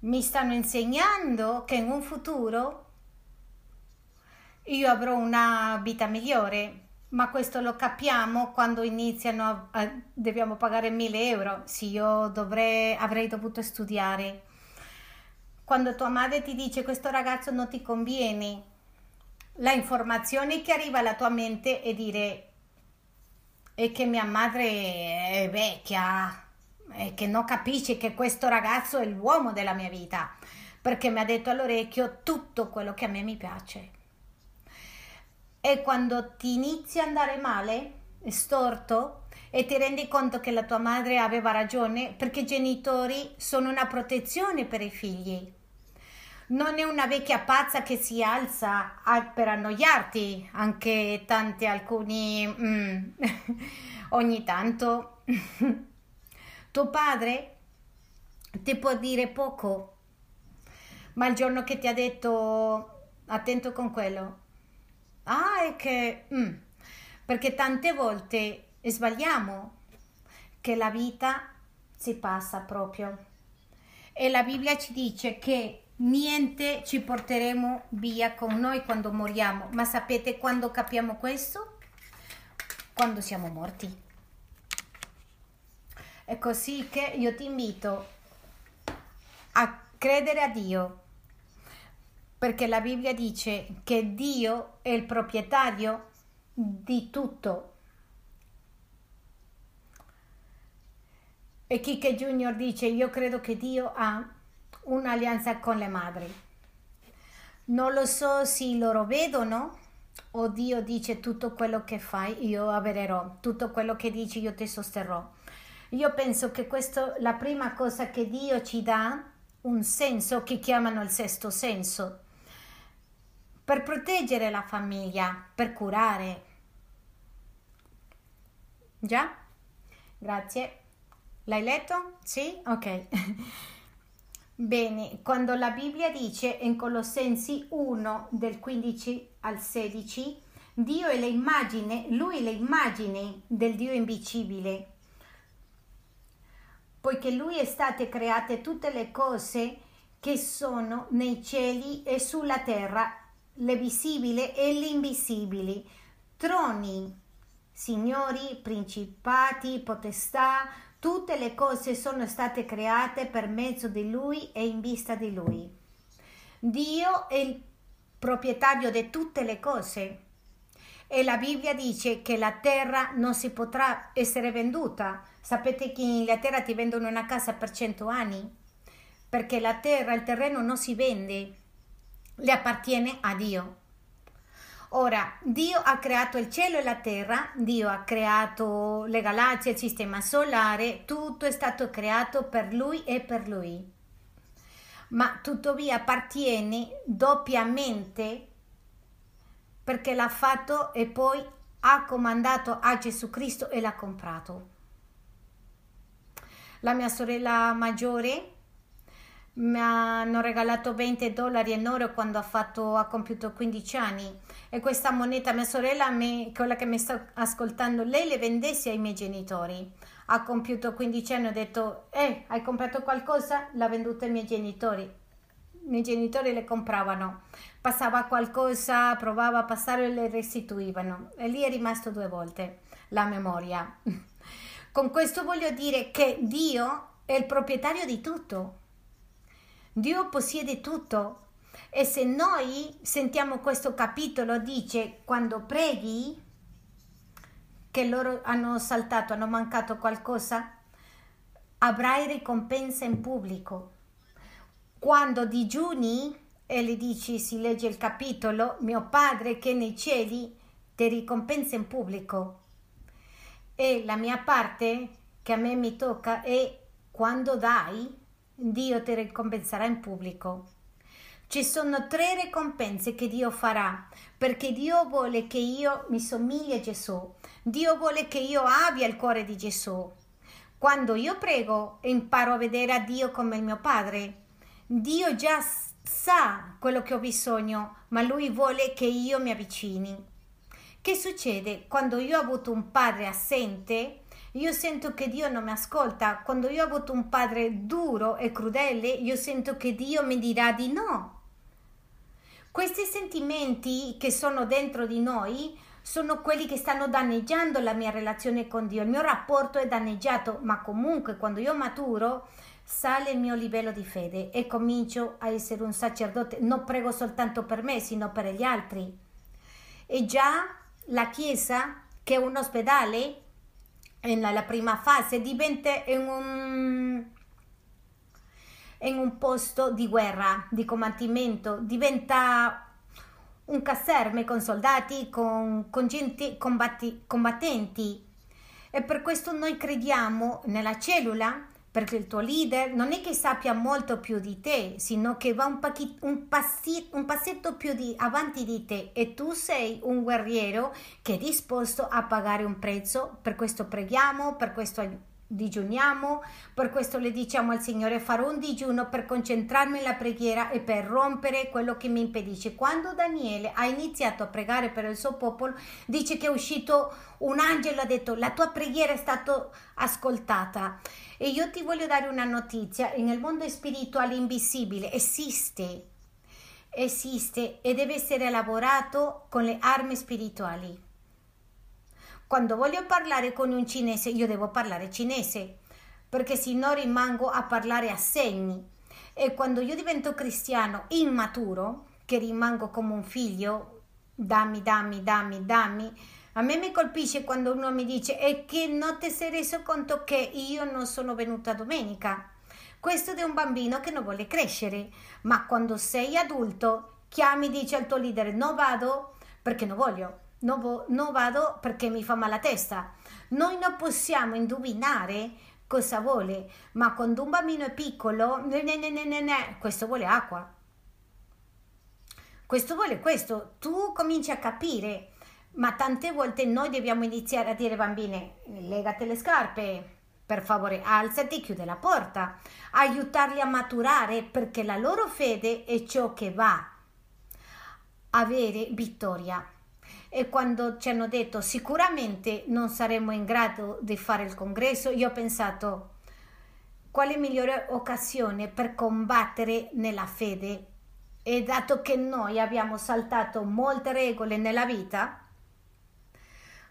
mi stanno insegnando che in un futuro io avrò una vita migliore, ma questo lo capiamo quando iniziano a, a dobbiamo pagare 1000 euro. Sì, io dovrei, avrei dovuto studiare. Quando tua madre ti dice questo ragazzo non ti conviene, la informazione che arriva alla tua mente è dire e che mia madre è vecchia e che non capisce che questo ragazzo è l'uomo della mia vita perché mi ha detto all'orecchio tutto quello che a me mi piace. E quando ti inizi a andare male, storto, e ti rendi conto che la tua madre aveva ragione, perché i genitori sono una protezione per i figli non è una vecchia pazza che si alza per annoiarti, anche tanti alcuni mm, ogni tanto. Tuo padre ti può dire poco, ma il giorno che ti ha detto attento con quello, ah, è che... Mm, perché tante volte sbagliamo che la vita si passa proprio. E la Bibbia ci dice che niente ci porteremo via con noi quando moriamo. Ma sapete quando capiamo questo? Quando siamo morti. È così che io ti invito a credere a Dio, perché la Bibbia dice che Dio è il proprietario di tutto. E Kike Junior dice, io credo che Dio ha un'alleanza con le madri. Non lo so se loro vedono o Dio dice tutto quello che fai io avvererò, tutto quello che dici io ti sosterrò. Io penso che questo la prima cosa che Dio ci dà un senso che chiamano il sesto senso per proteggere la famiglia, per curare. Già? Grazie. L'hai letto? Sì? Ok. Bene, quando la Bibbia dice in Colossensi 1 del 15 al 16, Dio è l'immagine, lui è l'immagine del Dio invisibile, poiché lui è state create tutte le cose che sono nei cieli e sulla terra, le visibili e le invisibili, troni, signori, principati, potestà, Tutte le cose sono state create per mezzo di Lui e in vista di Lui. Dio è il proprietario di tutte le cose e la Bibbia dice che la terra non si potrà essere venduta. Sapete che in Inghilterra ti vendono una casa per cento anni? Perché la terra, il terreno non si vende, le appartiene a Dio. Ora, Dio ha creato il cielo e la terra, Dio ha creato le galassie, il sistema solare, tutto è stato creato per Lui e per Lui. Ma tuttavia appartiene doppiamente perché l'ha fatto e poi ha comandato a Gesù Cristo e l'ha comprato. La mia sorella maggiore mi hanno regalato 20 dollari in oro quando ha, fatto, ha compiuto 15 anni e questa moneta mia sorella, mi, quella che mi sta ascoltando, lei le vendesse ai miei genitori. Ha compiuto 15 anni, ho detto, eh, hai comprato qualcosa? L'ha venduta ai miei genitori. I miei genitori le compravano. Passava qualcosa, provava a passare e le restituivano. E lì è rimasto due volte la memoria. Con questo voglio dire che Dio è il proprietario di tutto Dio possiede tutto. E se noi sentiamo questo capitolo, dice quando preghi che loro hanno saltato, hanno mancato qualcosa, avrai ricompensa in pubblico. Quando digiuni e gli dici, si legge il capitolo, mio padre che nei cieli ti ricompensa in pubblico. E la mia parte che a me mi tocca è quando dai, Dio ti ricompenserà in pubblico. Ci sono tre ricompense che Dio farà, perché Dio vuole che io mi somigli a Gesù. Dio vuole che io abbia il cuore di Gesù. Quando io prego, imparo a vedere a Dio come il mio Padre. Dio già sa quello che ho bisogno, ma Lui vuole che io mi avvicini. Che succede quando io ho avuto un padre assente? Io sento che Dio non mi ascolta. Quando io ho avuto un padre duro e crudele, io sento che Dio mi dirà di no. Questi sentimenti che sono dentro di noi sono quelli che stanno danneggiando la mia relazione con Dio. Il mio rapporto è danneggiato, ma comunque quando io maturo sale il mio livello di fede e comincio a essere un sacerdote. Non prego soltanto per me, sino per gli altri. E già la Chiesa, che è un ospedale, nella prima fase diventa un, un posto di guerra, di combattimento, diventa un caserme con soldati, con, con gente combatti, combattenti. E per questo noi crediamo nella cellula perché il tuo leader non è che sappia molto più di te, sino che va un, pacchi, un, passi, un passetto più di, avanti di te e tu sei un guerriero che è disposto a pagare un prezzo. Per questo preghiamo, per questo digiuniamo, per questo le diciamo al Signore farò un digiuno per concentrarmi nella preghiera e per rompere quello che mi impedisce. Quando Daniele ha iniziato a pregare per il suo popolo, dice che è uscito un angelo ha detto la tua preghiera è stata ascoltata. E io ti voglio dare una notizia, nel mondo spirituale invisibile esiste, esiste e deve essere lavorato con le armi spirituali. Quando voglio parlare con un cinese, io devo parlare cinese, perché se no rimango a parlare a segni. E quando io divento cristiano immaturo, che rimango come un figlio, dammi, dammi, dammi, dammi, a me mi colpisce quando uno mi dice è che non ti sei reso conto che io non sono venuta domenica. Questo è un bambino che non vuole crescere, ma quando sei adulto chiami e dici al tuo leader non vado perché non voglio non, vo- non vado perché mi fa male la testa. Noi non possiamo indovinare cosa vuole, ma quando un bambino è piccolo, ne, ne, ne, ne, ne, questo vuole acqua. Questo vuole questo. Tu cominci a capire, ma tante volte noi dobbiamo iniziare a dire bambine, legate le scarpe, per favore alzati, chiude la porta, aiutarli a maturare perché la loro fede è ciò che va a avere vittoria e quando ci hanno detto sicuramente non saremo in grado di fare il congresso, io ho pensato quale migliore occasione per combattere nella fede e dato che noi abbiamo saltato molte regole nella vita,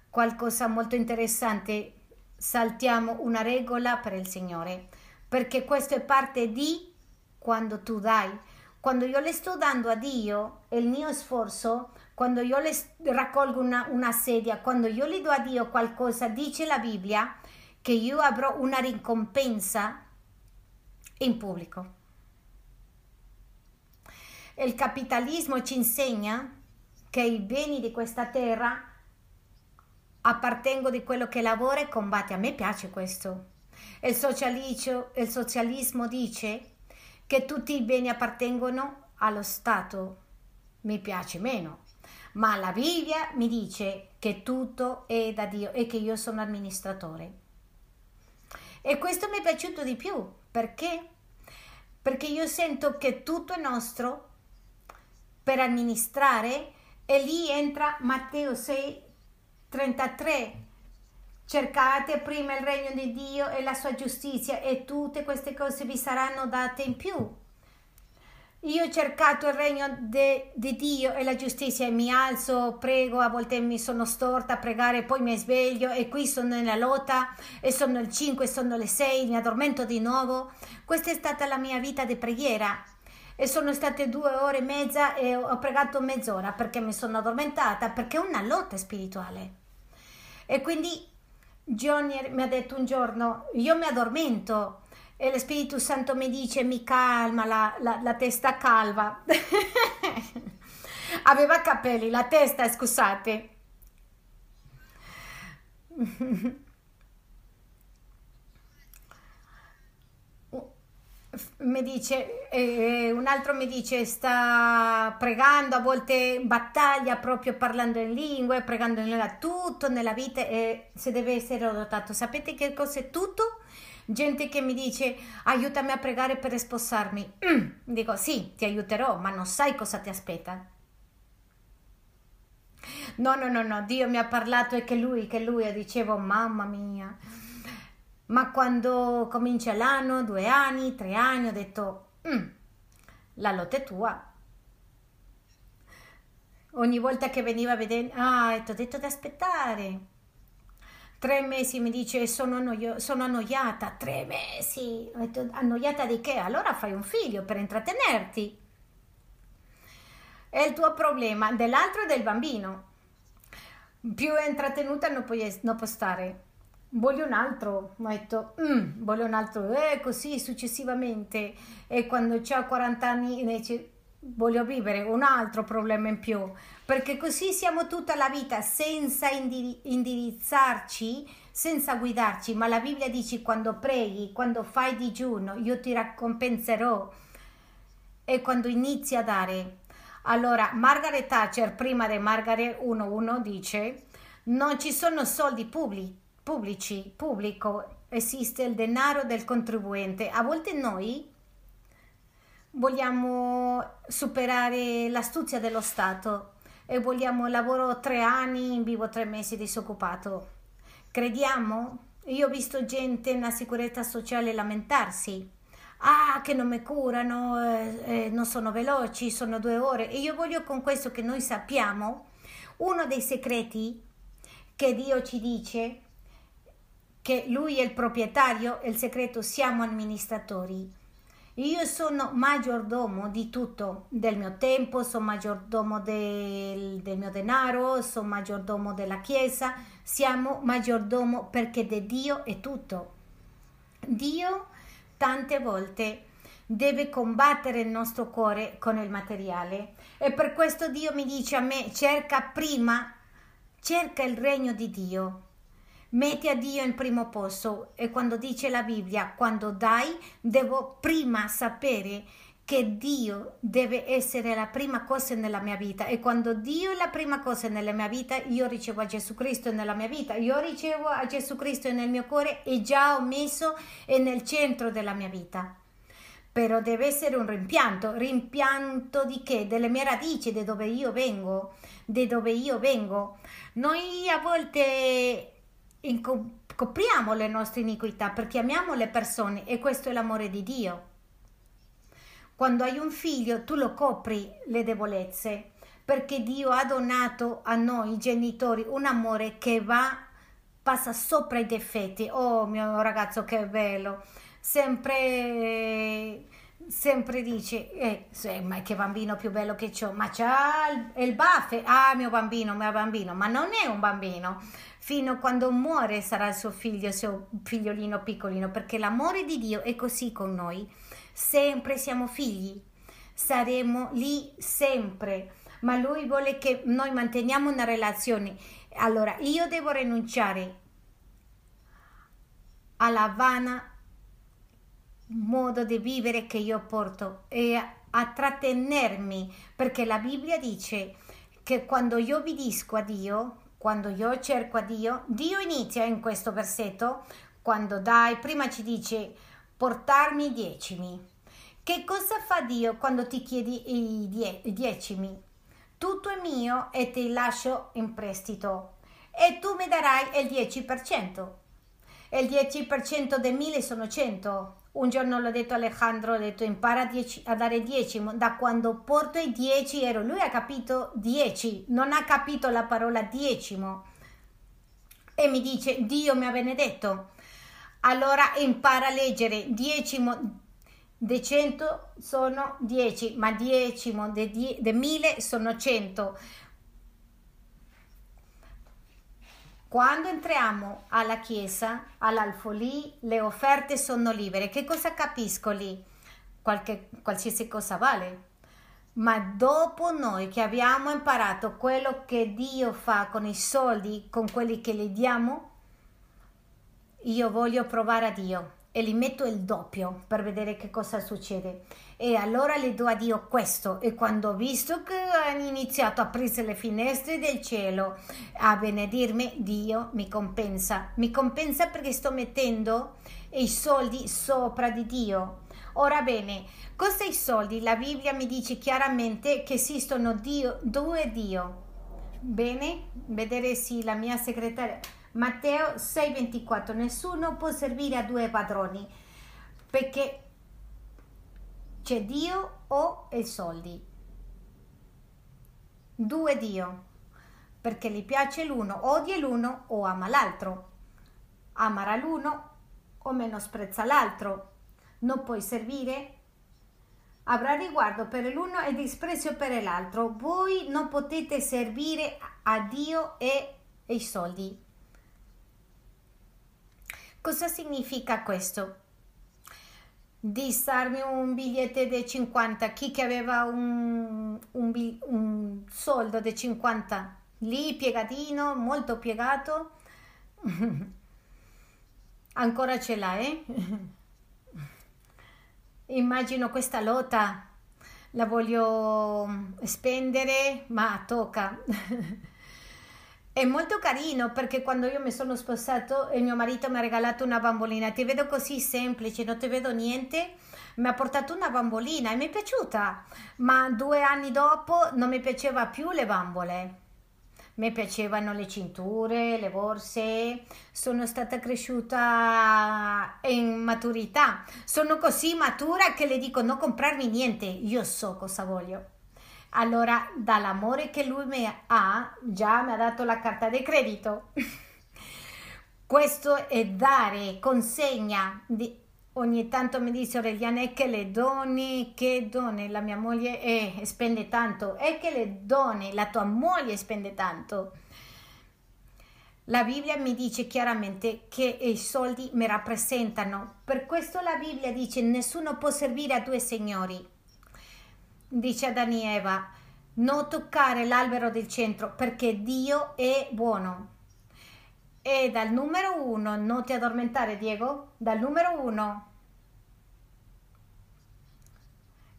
qualcosa molto interessante, saltiamo una regola per il Signore, perché questo è parte di quando tu dai. Quando io le sto dando a Dio il mio sforzo, quando io le raccolgo una, una sedia, quando io gli do a Dio qualcosa, dice la Bibbia che io avrò una ricompensa in pubblico. Il capitalismo ci insegna che i beni di questa terra appartengono di quello che lavora e combatte. A me piace questo. Il il socialismo dice che tutti i beni appartengono allo Stato. Mi piace meno ma la Bibbia mi dice che tutto è da Dio e che io sono amministratore. E questo mi è piaciuto di più, perché? Perché io sento che tutto è nostro per amministrare e lì entra Matteo 6, 33. Cercate prima il regno di Dio e la sua giustizia e tutte queste cose vi saranno date in più. Io ho cercato il regno di Dio e la giustizia e mi alzo, prego, a volte mi sono storta a pregare, poi mi sveglio e qui sono nella lotta e sono le 5, sono le 6, mi addormento di nuovo. Questa è stata la mia vita di preghiera e sono state due ore e mezza e ho pregato mezz'ora perché mi sono addormentata, perché è una lotta spirituale. E quindi Johnny mi ha detto un giorno, io mi addormento e lo Spirito Santo mi dice mi calma la, la, la testa calva aveva capelli la testa scusate mi dice, eh, un altro mi dice sta pregando, a volte battaglia proprio parlando in lingue, pregando lingua, tutto nella vita e se deve essere dotato. Sapete che cos'è tutto? Gente che mi dice aiutami a pregare per sposarmi. Mm, dico sì, ti aiuterò, ma non sai cosa ti aspetta. No, no, no, no, Dio mi ha parlato e che lui, che lui, dicevo mamma mia ma quando comincia l'anno, due anni, tre anni, ho detto, mm, la lotta è tua. Ogni volta che veniva a vedere, ah, ti ho detto di aspettare. Tre mesi mi dice, sono, annoio- sono annoiata. Tre mesi. Detto, annoiata di che? Allora fai un figlio per intrattenerti. È il tuo problema, dell'altro e del bambino. Più è intrattenuta non puoi, non può stare voglio un altro, ho detto, mm, voglio un altro, e così successivamente. E quando ho 40 anni invece voglio vivere un altro problema in più, perché così siamo tutta la vita senza indirizzarci, senza guidarci, ma la Bibbia dice quando preghi, quando fai digiuno, io ti raccompenserò e quando inizi a dare. Allora, Margaret Thatcher, prima di Margaret 1.1, dice, non ci sono soldi pubblici pubblici, pubblico, esiste il denaro del contribuente. A volte noi vogliamo superare l'astuzia dello Stato e vogliamo lavoro tre anni, vivo tre mesi disoccupato. Crediamo? Io ho visto gente nella sicurezza sociale lamentarsi. Ah, che non mi curano, eh, eh, non sono veloci, sono due ore. E io voglio con questo che noi sappiamo uno dei segreti che Dio ci dice che lui è il proprietario il segreto siamo amministratori. Io sono maggiordomo di tutto, del mio tempo, sono maggiordomo del, del mio denaro, sono maggiordomo della Chiesa, siamo maggiordomo perché di Dio è tutto. Dio tante volte deve combattere il nostro cuore con il materiale e per questo Dio mi dice a me cerca prima, cerca il regno di Dio metti a Dio in primo posto. E quando dice la Bibbia, quando dai, devo prima sapere che Dio deve essere la prima cosa nella mia vita. E quando Dio è la prima cosa nella mia vita io ricevo a Gesù Cristo nella mia vita. Io ricevo a Gesù Cristo nel mio cuore e già ho messo nel centro della mia vita. Però deve essere un rimpianto. Rimpianto di che? delle mie radici di dove io vengo. Di dove io vengo. Noi a volte copriamo le nostre iniquità perché amiamo le persone e questo è l'amore di Dio. Quando hai un figlio tu lo copri le debolezze perché Dio ha donato a noi genitori un amore che va passa sopra i difetti. Oh mio ragazzo che bello! Sempre sempre dice eh, ma che bambino più bello che ho ma c'ha il, il baffe. Ah mio bambino mio bambino. Ma non è un bambino. Fino a quando muore sarà il suo figlio, il suo figliolino piccolino, perché l'amore di Dio è così con noi. Sempre siamo figli, saremo lì sempre, ma Lui vuole che noi manteniamo una relazione. Allora, io devo rinunciare alla vana modo di vivere che io porto e a, trattenermi, perché la Bibbia dice che quando io obbedisco a Dio, quando io cerco a Dio, Dio inizia in questo versetto, quando dai, prima ci dice portarmi i diecimi. Che cosa fa Dio quando ti chiedi i, die, i diecimi? Tutto è mio e ti lascio in prestito e tu mi darai il 10%. E il 10% dei mille sono 100. Un giorno l'ho detto a Alejandro, ho detto impara dieci, a dare 10, da quando porto i 10 ero, lui ha capito 10, non ha capito la parola diecimo e mi dice Dio mi ha benedetto. Allora impara a leggere diecimo di 100 sono 10, ma diecimo di 1000 sono 100. Quando entriamo alla chiesa, all'alfo lì, le offerte sono libere. Che cosa capisco lì? Qualche, qualsiasi cosa vale. Ma dopo noi che abbiamo imparato quello che Dio fa con i soldi, con quelli che gli diamo, io voglio provare a Dio e gli metto il doppio per vedere che cosa succede. E allora le do a Dio questo. E quando ho visto che hanno iniziato a aprire le finestre del cielo a benedirmi, Dio mi compensa. Mi compensa perché sto mettendo i soldi sopra di Dio. Ora bene, cosa i soldi? La Bibbia mi dice chiaramente che esistono Dio, due Dio. Bene, vedere se la mia segretaria Matteo 6:24 Nessuno può servire a due padroni perché c'è Dio o i soldi. Due Dio perché gli piace l'uno, odia l'uno o ama l'altro. Amarà l'uno o menosprezza l'altro. Non puoi servire avrà riguardo per l'uno e disprezzo per l'altro. Voi non potete servire a Dio e i soldi. Cosa significa questo? Di starmi un biglietto di 50, chi che aveva un, un, un soldo di 50 lì piegatino, molto piegato, ancora ce l'ha, eh? Immagino questa lotta, la voglio spendere, ma tocca. È molto carino perché quando io mi sono sposato e mio marito mi ha regalato una bambolina, ti vedo così semplice, non ti vedo niente, mi ha portato una bambolina e mi è piaciuta, ma due anni dopo non mi piaceva più le bambole. Mi piacevano le cinture, le borse, sono stata cresciuta in maturità. Sono così matura che le dico non comprarmi niente, io so cosa voglio. Allora, dall'amore che lui mi ha, già mi ha dato la carta di credito. Questo è dare consegna. Di, ogni tanto mi dice Aureliana è che le donne, che donne, la mia moglie è, spende tanto, è che le donne, la tua moglie spende tanto. La Bibbia mi dice chiaramente che i soldi mi rappresentano. Per questo la Bibbia dice nessuno può servire a due signori dice Adamo e Eva, non toccare l'albero del centro perché Dio è buono. E dal numero uno, non ti addormentare Diego, dal numero uno,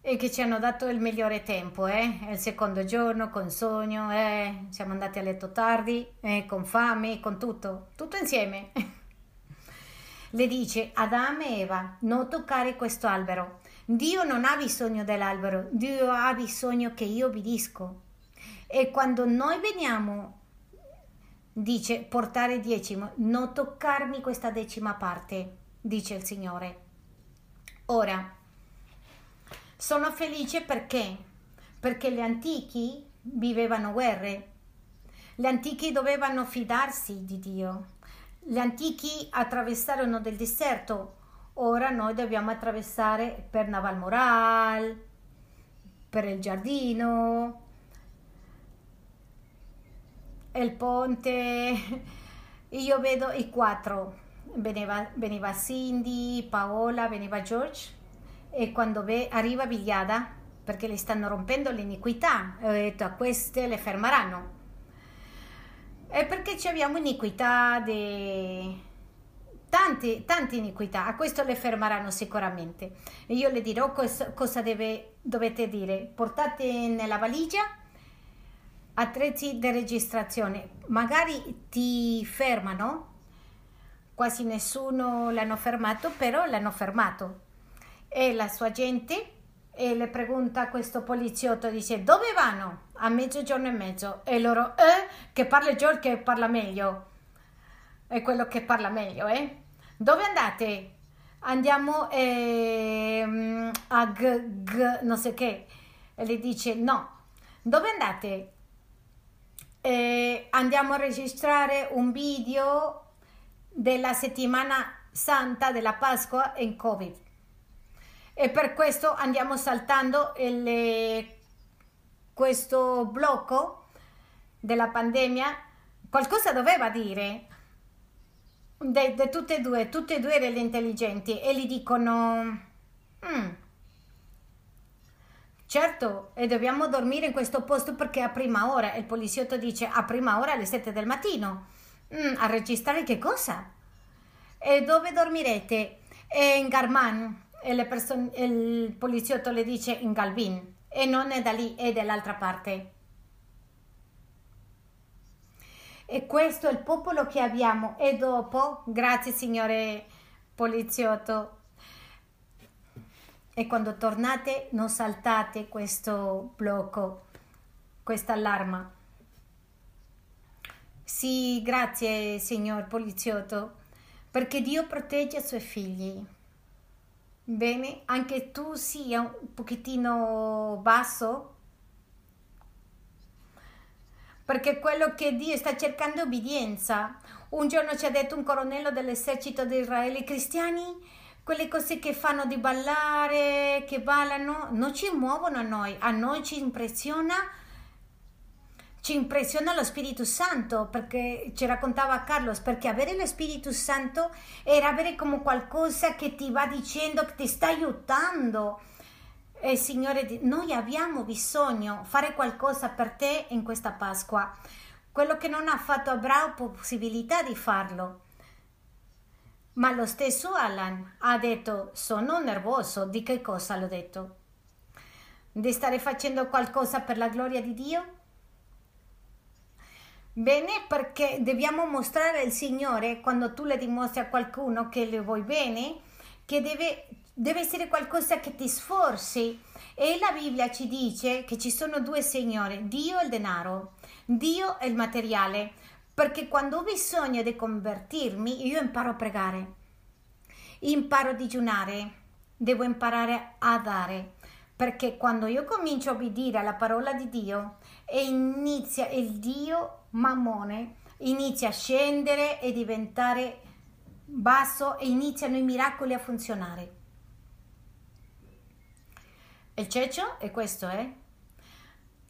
e che ci hanno dato il migliore tempo, eh? il secondo giorno con sogno, eh? siamo andati a letto tardi, eh? con fame, con tutto, tutto insieme. Le dice Adamo e Eva, non toccare questo albero Dio non ha bisogno dell'albero, Dio ha bisogno che io obbedisco. E quando noi veniamo, dice portare decimo, non toccarmi questa decima parte, dice il Signore. Ora, sono felice perché? Perché gli antichi vivevano guerre, gli antichi dovevano fidarsi di Dio, gli antichi attraversarono del deserto Ora noi dobbiamo attraversare per Navalmoral, per il giardino, il ponte. Io vedo i quattro. Veniva, veniva Cindy, Paola, veniva George e quando ve, arriva Vigliada perché le stanno rompendo l'iniquità, ho detto a queste le fermeranno. E perché abbiamo iniquità di tante, tante iniquità, a questo le fermeranno sicuramente. E io le dirò cosa, cosa deve, dovete dire. Portate nella valigia attrezzi di registrazione, magari ti fermano, quasi nessuno l'hanno fermato, però l'hanno fermato. E la sua gente e le pregunta a questo poliziotto, dice dove vanno? A mezzogiorno e mezzo. E loro, eh, che parla George che parla meglio. È quello che parla meglio, eh? Dove andate? Andiamo eh, a G, G, non so che. E le dice no. Dove andate? Eh, andiamo a registrare un video della settimana santa della Pasqua in Covid. E per questo andiamo saltando il, questo blocco della pandemia. Qualcosa doveva dire di tutte e due, tutte e due delle intelligenti e gli dicono mm, certo e dobbiamo dormire in questo posto perché a prima ora il poliziotto dice a prima ora alle 7 del mattino mm, a registrare che cosa? E dove dormirete? E in Garman. E person- il poliziotto le dice in Galvin. E non è da lì, è dall'altra parte. E questo è il popolo che abbiamo. E dopo, grazie signore poliziotto, e quando tornate non saltate questo blocco, questa allarma. Sì, grazie signor poliziotto, perché Dio protegge i suoi figli. Bene, anche tu sia un pochettino basso, perché quello che Dio sta cercando è obbedienza. Un giorno ci ha detto un colonnello dell'esercito di Israele, i cristiani quelle cose che fanno di ballare, che ballano, non ci muovono a noi, a noi ci impressiona, ci impressiona lo Spirito Santo, perché ci raccontava Carlos, perché avere lo Spirito Santo era avere come qualcosa che ti va dicendo, che ti sta aiutando. E Signore, noi abbiamo bisogno di fare qualcosa per te in questa Pasqua. Quello che non ha fatto avrà possibilità di farlo ma lo stesso Alan ha detto sono nervoso. Di che cosa l'ho detto? Di stare facendo qualcosa per la gloria di Dio? Bene, perché dobbiamo mostrare al Signore quando tu le dimostri a qualcuno che le vuoi bene, che deve, deve essere qualcosa che ti sforzi. E la Bibbia ci dice che ci sono due Signore, Dio e il denaro, Dio e il materiale. Perché quando ho bisogno di convertirmi io imparo a pregare, imparo a digiunare, devo imparare a dare, perché quando io comincio a obbedire alla parola di Dio e inizia il Dio mammone, inizia a scendere e diventare basso e iniziano i miracoli a funzionare. Il ceccio è questo, eh?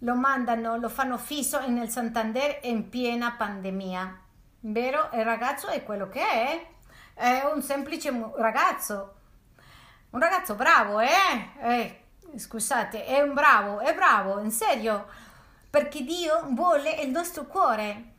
lo mandano, lo fanno fisso nel Santander in piena pandemia. Vero? Il ragazzo è quello che è. È un semplice ragazzo. Un ragazzo bravo, eh? eh scusate, è un bravo, è bravo, in serio. Perché Dio vuole il nostro cuore.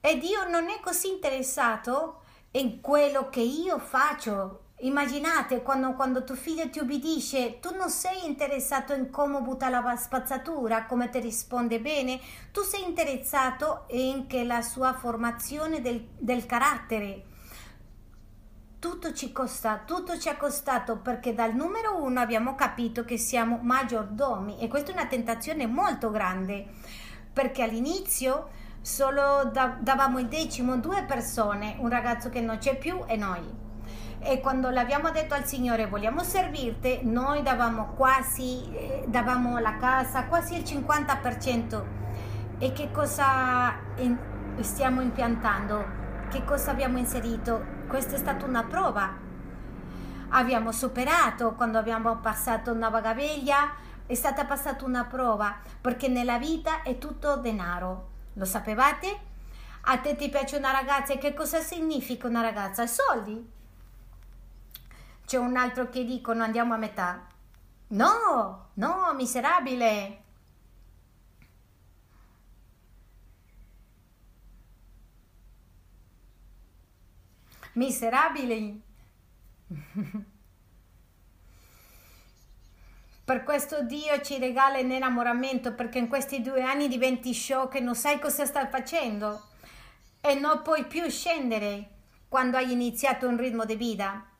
E Dio non è così interessato in quello che io faccio, Immaginate quando, quando, tuo figlio ti ubbidisce, tu non sei interessato in come butta la spazzatura, come ti risponde bene, tu sei interessato in che la sua formazione del, del carattere. Tutto ci costa, tutto ci ha costato perché dal numero uno abbiamo capito che siamo maggiordomi e questa è una tentazione molto grande perché all'inizio solo davamo il decimo due persone, un ragazzo che non c'è più e noi e quando l'abbiamo detto al Signore vogliamo servirti, noi davamo quasi, eh, davamo la casa, quasi il 50%. E che cosa in, stiamo impiantando? Che cosa abbiamo inserito? Questa è stata una prova. Abbiamo superato quando abbiamo passato una vagabella, è stata passata una prova, perché nella vita è tutto denaro. Lo sapevate? A te ti piace una ragazza e che cosa significa una ragazza? Soldi c'è un altro che dicono andiamo a metà. No, no, miserabile. Miserabili. Per questo Dio ci regala l'innamoramento perché in questi due anni diventi shock e non sai cosa stai facendo e non puoi più scendere quando hai iniziato un ritmo di vita.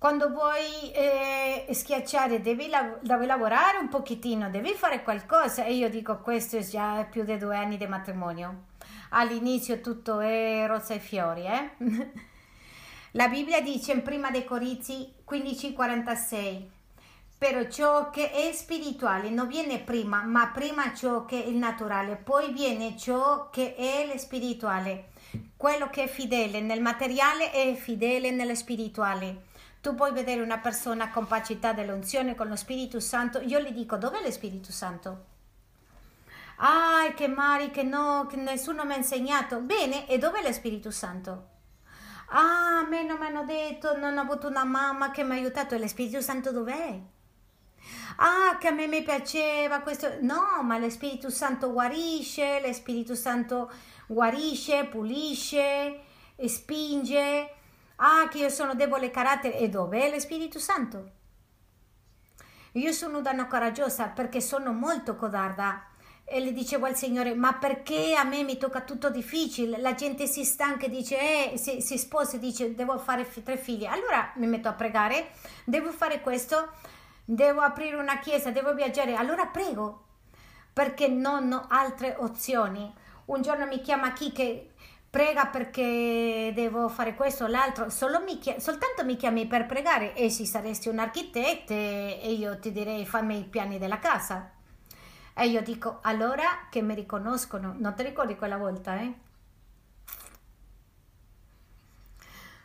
Quando vuoi eh, schiacciare devi, lav- devi, lavorare un pochettino, devi fare qualcosa e io dico questo è già più di due anni di matrimonio. All'inizio tutto è rosa e fiori, eh? La Bibbia dice in prima dei Corinzi 15:46 però ciò che è spirituale non viene prima, ma prima ciò che è il naturale, poi viene ciò che è spirituale. Quello che è fedele nel materiale è fedele nello spirituale. Tu puoi vedere una persona con capacità dell'unzione con lo Spirito Santo. Io gli dico, dov'è lo Spirito Santo? Ah, che mari, che no, che nessuno mi ha insegnato. Bene, e dov'è lo Spirito Santo? Ah, a me non mi hanno detto, non ho avuto una mamma che mi ha aiutato. E lo Spirito Santo dov'è? Ah, che a me mi piaceva questo. No, ma lo Spirito Santo guarisce, lo Spirito Santo guarisce, pulisce spinge, ah che io sono debole carattere, e dov'è lo Spirito Santo? Io sono una coraggiosa perché sono molto codarda e le dicevo al Signore, ma perché a me mi tocca tutto difficile? La gente si stanca e dice, eh, si, si sposa e dice, devo fare f- tre figli. Allora mi metto a pregare, devo fare questo, devo aprire una chiesa, devo viaggiare. Allora prego, perché non ho altre opzioni. Un giorno mi chiama chi che prega perché devo fare questo o l'altro, mi soltanto mi chiami per pregare e se saresti un architetto e io ti direi fammi i piani della casa. E io dico, allora che mi riconoscono, non ti ricordi quella volta, eh?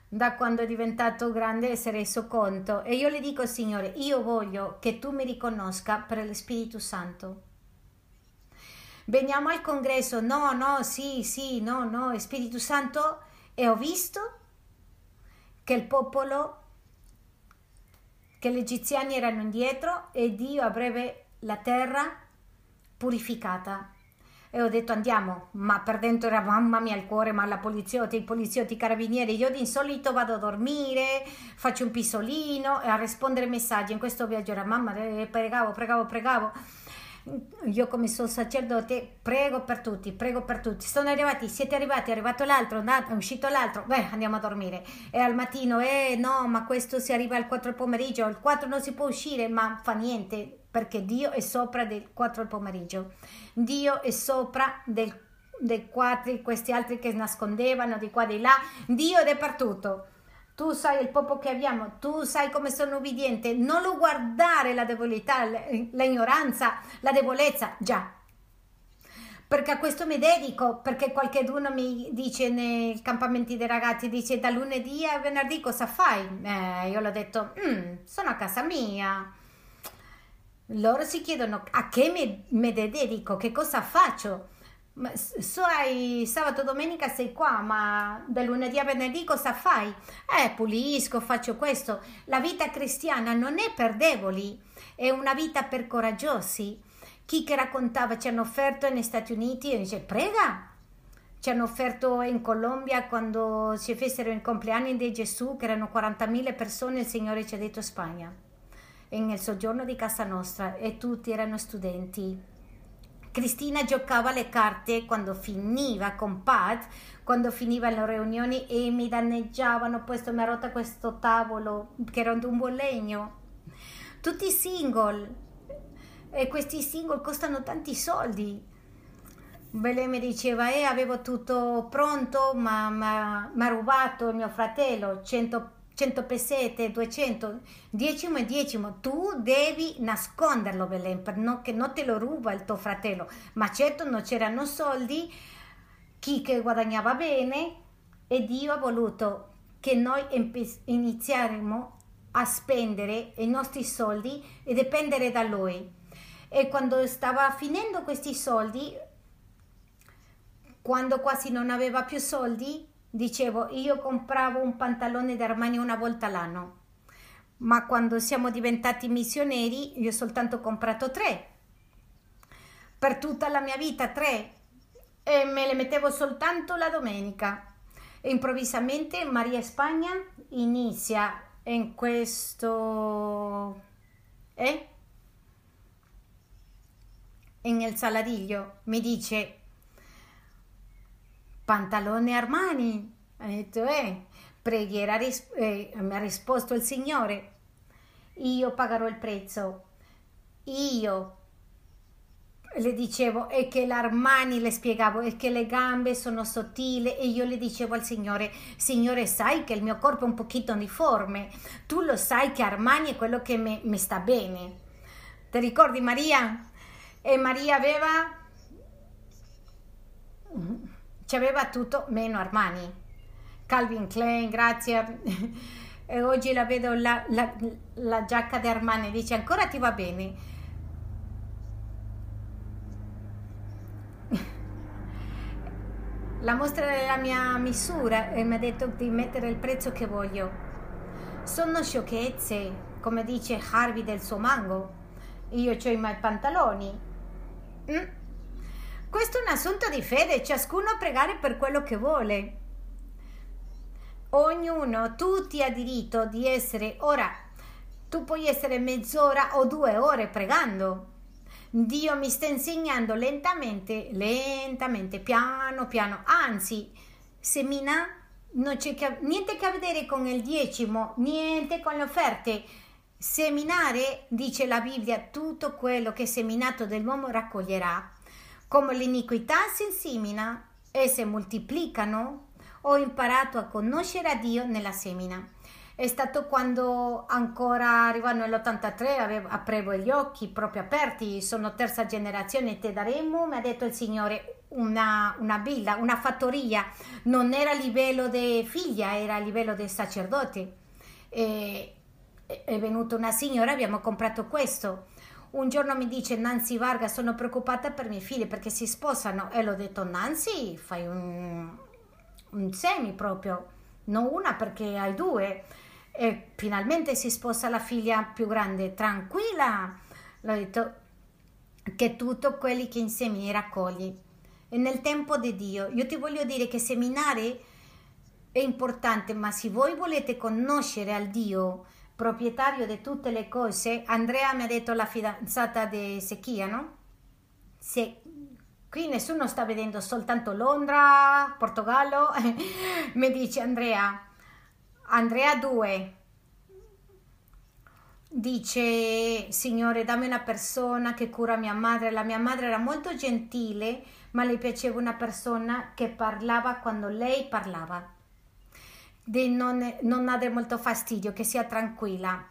Da quando è diventato grande si è reso conto e io le dico, Signore, io voglio che tu mi riconosca per lo Spirito Santo veniamo al congresso, no, no, sì, sì, no, no, Spirito Santo, e ho visto che il popolo, che gli egiziani erano indietro e Dio avrebbe la terra purificata. E ho detto andiamo, ma per dentro era mamma mia il cuore, ma la poliziotti, i poliziotti, i carabinieri, io di solito vado a dormire, faccio un pisolino e a rispondere messaggi. In questo viaggio era mamma, eh, pregavo, pregavo, pregavo io come sono sacerdote prego per tutti, prego per tutti. Sono arrivati, siete arrivati, è arrivato l'altro, è uscito l'altro, beh andiamo a dormire. E al mattino, eh no, ma questo si arriva al 4 pomeriggio, al 4 non si può uscire, ma fa niente, perché Dio è sopra del 4 pomeriggio. Dio è sopra del, dei 4, questi altri che nascondevano di qua e di là. Dio è dappertutto tu sai il popolo che abbiamo, tu sai come sono ubbidiente, non lo guardare la debolità, l'ignoranza, la debolezza, già. Perché a questo mi dedico, perché qualcuno mi dice nei campamenti dei ragazzi, dice da lunedì a venerdì cosa fai? Eh, io l'ho detto, mm, sono a casa mia. Loro si chiedono a che mi, mi dedico, che cosa faccio? Ma sai, sabato domenica sei qua, ma da lunedì a venerdì cosa fai? Eh, pulisco, faccio questo. La vita cristiana non è per deboli, è una vita per coraggiosi. Chi che raccontava ci hanno offerto negli Stati Uniti e dice prega. Ci hanno offerto in Colombia quando si fecero i compleanni di Gesù, che erano 40.000 persone, il Signore ci ha detto Spagna, nel soggiorno di casa nostra, e tutti erano studenti Cristina giocava le carte quando finiva con Pat, quando finiva le riunioni e mi danneggiavano, questo mi ha rotto questo tavolo che era un buon legno. Tutti single e questi single costano tanti soldi. Bele mi diceva, eh, avevo tutto pronto, ma mi ha rubato mio fratello 100 100 pesete, 200, decimo e decimo, tu devi nasconderlo Belen, per no, che non te lo ruba il tuo fratello, ma certo non c'erano soldi, chi che guadagnava bene e Dio ha voluto che noi iniziaremo a spendere i nostri soldi e dipendere da Lui. E quando stava finendo questi soldi, quando quasi non aveva più soldi, dicevo io compravo un pantalone d'Armani una volta l'anno. Ma quando siamo diventati missioneri io ho soltanto comprato tre. Per tutta la mia vita tre. E me le mettevo soltanto la domenica. E improvvisamente Maria Spagna inizia in questo eh? in el saladiglio mi dice pantalone Armani. Ha detto, eh, preghiera, eh, mi ha risposto il Signore, io pagherò il prezzo. Io le dicevo e che l'Armani le spiegavo e che le gambe sono sottili e io le dicevo al Signore Signore sai che il mio corpo è un pochino difforme tu lo sai che Armani è quello che mi sta bene ti ricordi Maria? e Maria aveva ci aveva tutto meno Armani. Calvin Klein, grazie. e oggi la vedo la, la, la giacca di Armani, dice ancora ti va bene. La mostra della mia misura e mi ha detto di mettere il prezzo che voglio. Sono sciocchezze, come dice Harvey del suo mango. Io ho i miei pantaloni. Mm? Questo è un assunto di fede, ciascuno pregare per quello che vuole. ognuno, tutti ha diritto di essere ora. Tu puoi essere mezz'ora o due ore pregando. Dio mi sta insegnando lentamente, lentamente, piano piano. Anzi, semina non c'è che, niente a vedere con il decimo, niente con le offerte. Seminare, dice la Bibbia, tutto quello che è seminato dell'uomo raccoglierà. Come l'iniquità si insemina e si moltiplicano, ho imparato a conoscere a Dio nella semina. È stato quando ancora arrivando nell'83 avevo, aprivo gli occhi proprio aperti, sono terza generazione, te daremo, mi ha detto il Signore, una, una villa, una fattoria, non era a livello di figlia, era a livello di sacerdote. E, è venuta una signora, abbiamo comprato questo. Un giorno mi dice Nancy Varga, sono preoccupata per i miei figli perché si sposano. E l'ho detto, Nancy, fai un, un semi proprio, non una perché hai due. E finalmente si sposa la figlia più grande, tranquilla. L'ho detto che tutto quelli che insegni raccogli. E nel tempo di Dio, io ti voglio dire che seminare è importante, ma se voi volete conoscere al Dio, proprietario di tutte le cose, Andrea mi ha detto la fidanzata di Sechia, no? Se qui nessuno sta vedendo soltanto Londra, Portogallo, mi dice Andrea, Andrea 2, dice Signore dammi una persona che cura mia madre, la mia madre era molto gentile, ma le piaceva una persona che parlava quando lei parlava di non, non dare molto fastidio, che sia tranquilla.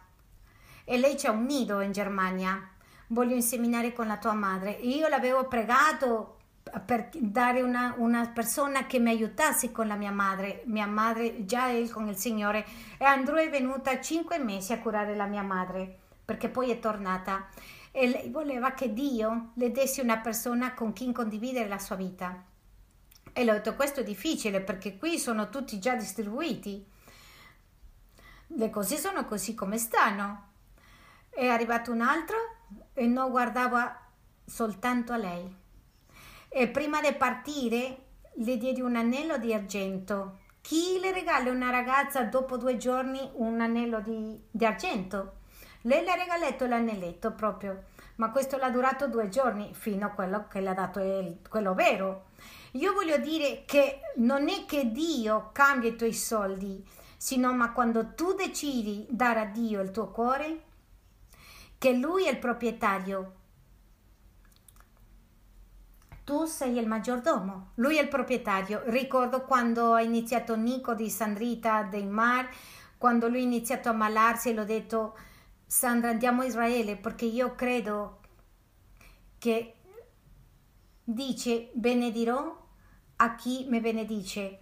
E lei c'è un nido in Germania. Voglio inseminare con la tua madre. Io l'avevo pregato per dare una, una, persona che mi aiutasse con la mia madre. Mia madre già è con il Signore. E Andrew è venuta cinque mesi a curare la mia madre, perché poi è tornata. E lei voleva che Dio le desse una persona con chi condividere la sua vita. E l'ho detto, questo è difficile perché qui sono tutti già distribuiti. Le cose sono così come stanno. È arrivato un altro e non guardava soltanto a lei. E prima di partire le diedi un anello di argento. Chi le regala una ragazza dopo due giorni un anello di, di argento? Lei le ha regalato l'anelletto proprio, ma questo l'ha durato due giorni fino a quello che le ha dato il, quello vero. Io voglio dire che non è che Dio cambia i tuoi soldi, sino ma quando tu decidi dare a Dio il tuo cuore, che Lui è il proprietario. Tu sei il maggiordomo, lui è il proprietario. Ricordo quando ha iniziato Nico di Sandrita dei Mar, quando lui ha iniziato a ammalarsi e l'ho detto Sandra andiamo a Israele perché io credo che dice benedirò a chi mi benedice.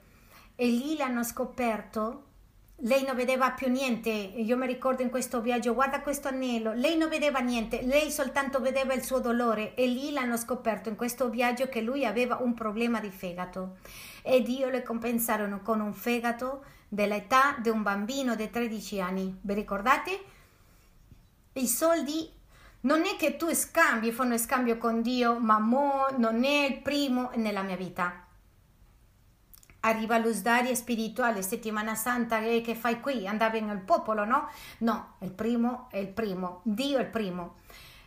E lì l'hanno scoperto. Lei non vedeva più niente. Io mi ricordo in questo viaggio, guarda questo anello. Lei non vedeva niente, lei soltanto vedeva il suo dolore. E lì l'hanno scoperto in questo viaggio che lui aveva un problema di fegato. E Dio le compensarono con un fegato dell'età di un bambino di 13 anni. Vi ricordate? I soldi non è che tu scambi, fanno scambio con Dio, ma mo non è il primo nella mia vita arriva l'usdaria spirituale, settimana santa, e che fai qui? Andavi nel popolo, no? No, il primo è il primo, Dio è il primo.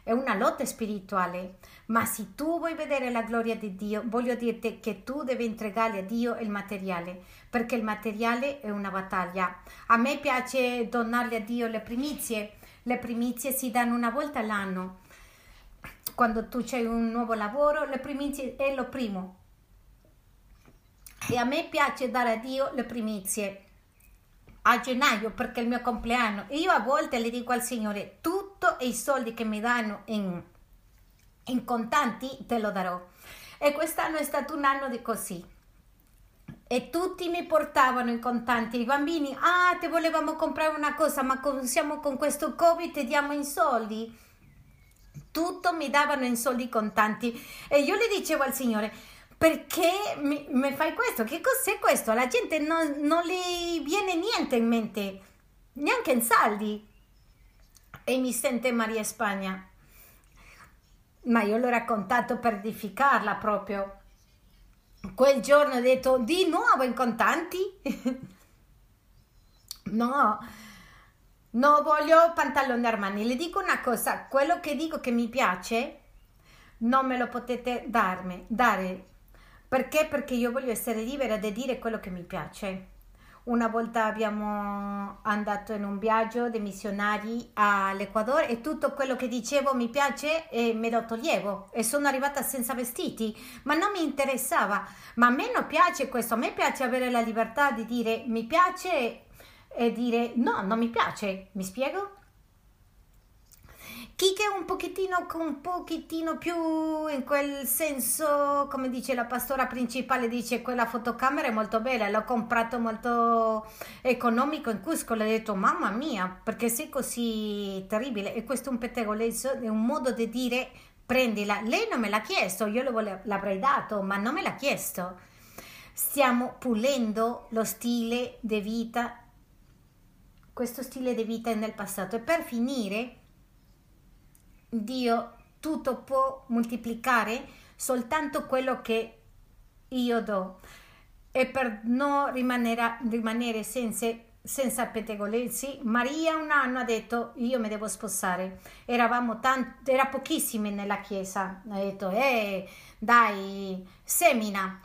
È una lotta spirituale, ma se tu vuoi vedere la gloria di Dio, voglio dirti che tu devi entregare a Dio il materiale, perché il materiale è una battaglia. A me piace donarle a Dio le primizie, le primizie si danno una volta all'anno. Quando tu hai un nuovo lavoro, le primizie è lo primo, e a me piace dare a Dio le primizie. A gennaio perché è il mio compleanno e io a volte le dico al Signore tutto i soldi che mi danno in, in contanti te lo darò. E quest'anno è stato un anno di così. E tutti mi portavano in contanti i bambini ah ti volevamo comprare una cosa ma siamo con questo covid ti diamo in soldi. Tutto mi davano in soldi contanti. E io le dicevo al Signore perché mi, mi, fai questo? Che cos'è questo? La gente non, non le viene niente in mente, neanche in saldi. E mi sente Maria Spagna. Ma io l'ho raccontato per edificarla proprio. Quel giorno ho detto di nuovo in contanti. No, non voglio pantaloni Armani. Le dico una cosa, quello che dico che mi piace non me lo potete darmi, dare. Perché? Perché io voglio essere libera di dire quello che mi piace. Una volta abbiamo andato in un viaggio di missionari all'Ecuador e tutto quello che dicevo mi piace e me lo toglievo e sono arrivata senza vestiti, ma non mi interessava. Ma a me non piace questo, a me piace avere la libertà di dire mi piace e dire no, non mi piace. Mi spiego? Chi che è un pochettino, un pochettino più in quel senso, come dice la pastora principale, dice quella fotocamera è molto bella, l'ho comprato molto economico in Cusco, le ho detto mamma mia, perché sei così terribile e questo è un pettegolezzo, è un modo di dire prendila. Lei non me l'ha chiesto, io vole- l'avrei dato, ma non me l'ha chiesto. Stiamo pulendo lo stile di vita, questo stile di vita nel passato e per finire Dio tutto può moltiplicare? Soltanto quello che io do. E per non rimanere, senza, senza pettegolezzi Maria un anno ha detto io mi devo sposare. Eravamo tanti era pochissimi nella chiesa. Ha detto eh dai semina.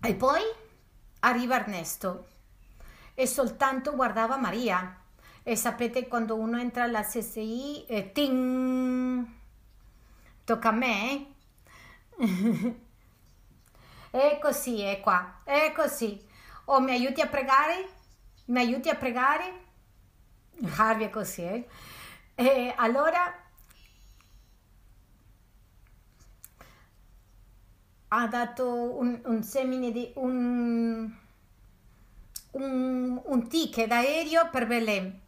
E poi arriva Ernesto e soltanto guardava Maria e sapete quando uno entra alla CSI, eh, ting, tocca a me? è così, è qua, è così. O mi aiuti a pregare? Mi aiuti a pregare? Harvey è così, eh? E allora ha dato un, un semine di un, un, un ticket d'aereo per Belém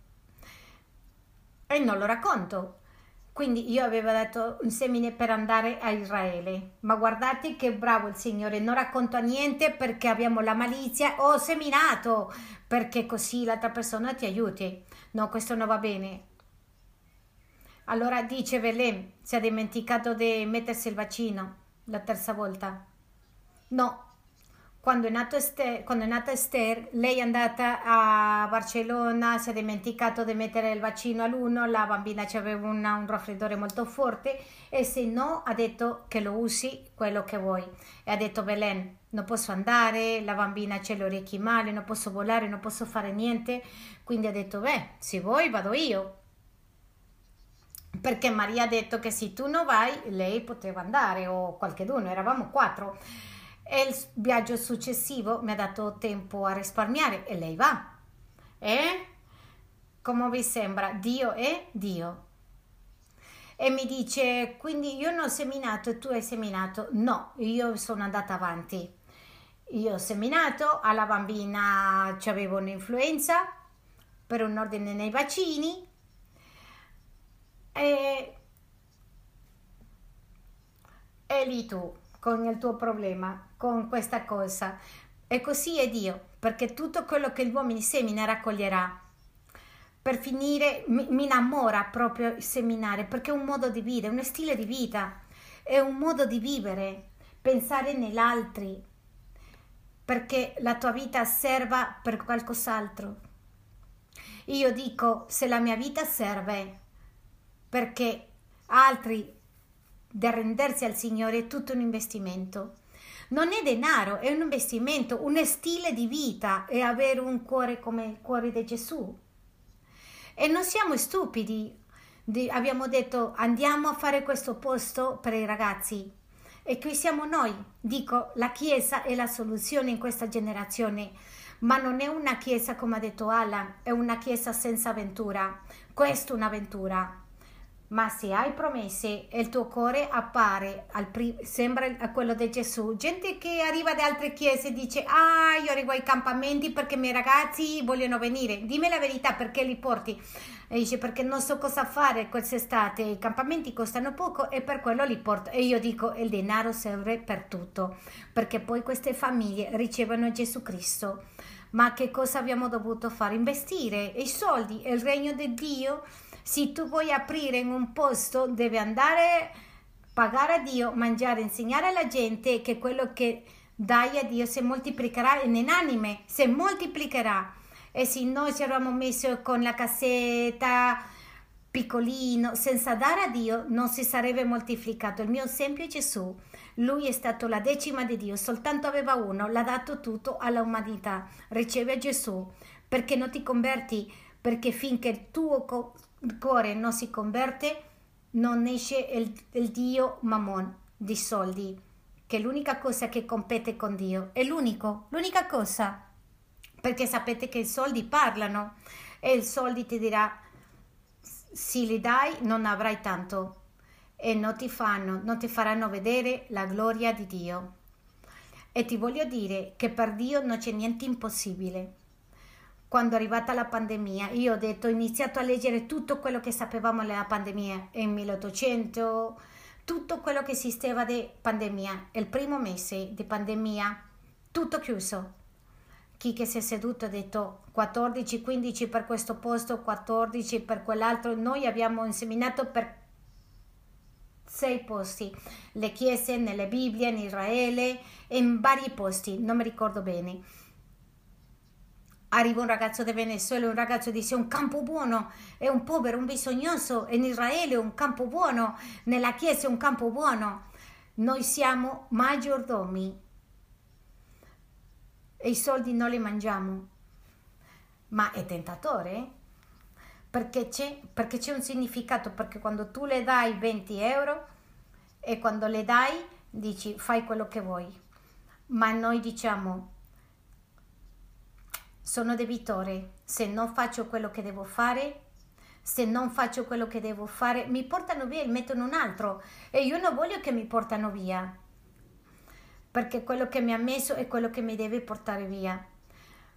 e non lo racconto. Quindi io avevo dato un semine per andare a Israele, ma guardate che bravo il Signore, non racconto niente perché abbiamo la malizia, ho seminato perché così l'altra persona ti aiuti. No, questo non va bene. Allora dice Belém, si è dimenticato di mettersi il vaccino la terza volta. No, quando è, Esther, quando è, nata Esther, lei è andata a Barcellona, si è dimenticato di mettere il vaccino all'uno, la bambina aveva una, un raffreddore molto forte e se no ha detto che lo usi quello che vuoi. E ha detto Belen, non posso andare, la bambina ha le orecchie male, non posso volare, non posso fare niente. Quindi ha detto, beh, se vuoi vado io. Perché Maria ha detto che se tu non vai, lei poteva andare o qualcheduno, eravamo quattro e il viaggio successivo mi ha dato tempo a risparmiare e lei va. E come vi sembra? Dio è Dio. E mi dice, quindi io non ho seminato e tu hai seminato? No, io sono andata avanti. Io ho seminato, alla bambina avevo un'influenza per un ordine nei vaccini e, e lì tu con il tuo problema, con questa cosa. E così è Dio, perché tutto quello che gli uomini semina raccoglierà. Per finire, mi, innamora proprio il seminare, perché è un modo di vita, è uno stile di vita, è un modo di vivere, pensare nell'altri, perché la tua vita serva per qualcos'altro. Io dico, se la mia vita serve perché altri di arrendersi al Signore è tutto un investimento. Non è denaro, è un investimento, un stile di vita e avere un cuore come il cuore di Gesù. E non siamo stupidi. abbiamo detto andiamo a fare questo posto per i ragazzi. E qui siamo noi. Dico, la Chiesa è la soluzione in questa generazione, ma non è una Chiesa come ha detto Alan, è una Chiesa senza avventura. Questa è un'avventura ma se hai promesse e il tuo cuore appare, prim- sembra a quello di Gesù, gente che arriva da altre chiese e dice, ah, io arrivo ai campamenti perché i miei ragazzi vogliono venire, dimmi la verità perché li porti. E dice, perché non so cosa fare quest'estate, i campamenti costano poco e per quello li porto. E io dico, il denaro serve per tutto, perché poi queste famiglie ricevono Gesù Cristo. Ma che cosa abbiamo dovuto fare? Investire i soldi, il regno di Dio se tu vuoi aprire in un posto, devi andare, pagare a Dio, mangiare, insegnare alla gente che quello che dai a Dio si moltiplicherà in anime, si moltiplicherà. E se noi ci eravamo messi con la cassetta piccolino, senza dare a Dio, non si sarebbe moltiplicato. Il mio esempio è Gesù. Lui è stato la decima di Dio, soltanto aveva uno, l'ha dato tutto all'umanità. Riceve Gesù. Perché non ti converti? Perché finché il tuo cuore non si converte, non esce il, il Dio Mammon di soldi, che è l'unica cosa che compete con Dio. È l'unico, l'unica cosa. Perché sapete che i soldi parlano e il soldi ti dirà se li dai non avrai tanto e non ti, fanno, non ti faranno vedere la gloria di Dio. E ti voglio dire che per Dio non c'è niente impossibile. Quando è arrivata la pandemia, io ho detto, ho iniziato a leggere tutto quello che sapevamo della pandemia, in 1800, tutto quello che esisteva di pandemia. Il primo mese di pandemia, tutto chiuso chi che si è seduto ha detto 14, 15 per questo posto, 14 per quell'altro. Noi abbiamo inseminato per sei posti, le chiese, nelle Bibbie, in Israele, in vari posti, non mi ricordo bene. Arriva un ragazzo di Venezuela, un ragazzo dice un campo buono, è un povero, un bisognoso, in Israele un campo buono, nella chiesa un campo buono. Noi siamo maggiordomi e i soldi non li mangiamo. Ma è tentatore? Perché c'è, perché c'è un significato, perché quando tu le dai 20 euro e quando le dai dici fai quello che vuoi. Ma noi diciamo sono debitore, se non faccio quello che devo fare, se non faccio quello che devo fare, mi portano via e mettono un altro e io non voglio che mi portano via perché quello che mi ha messo è quello che mi deve portare via.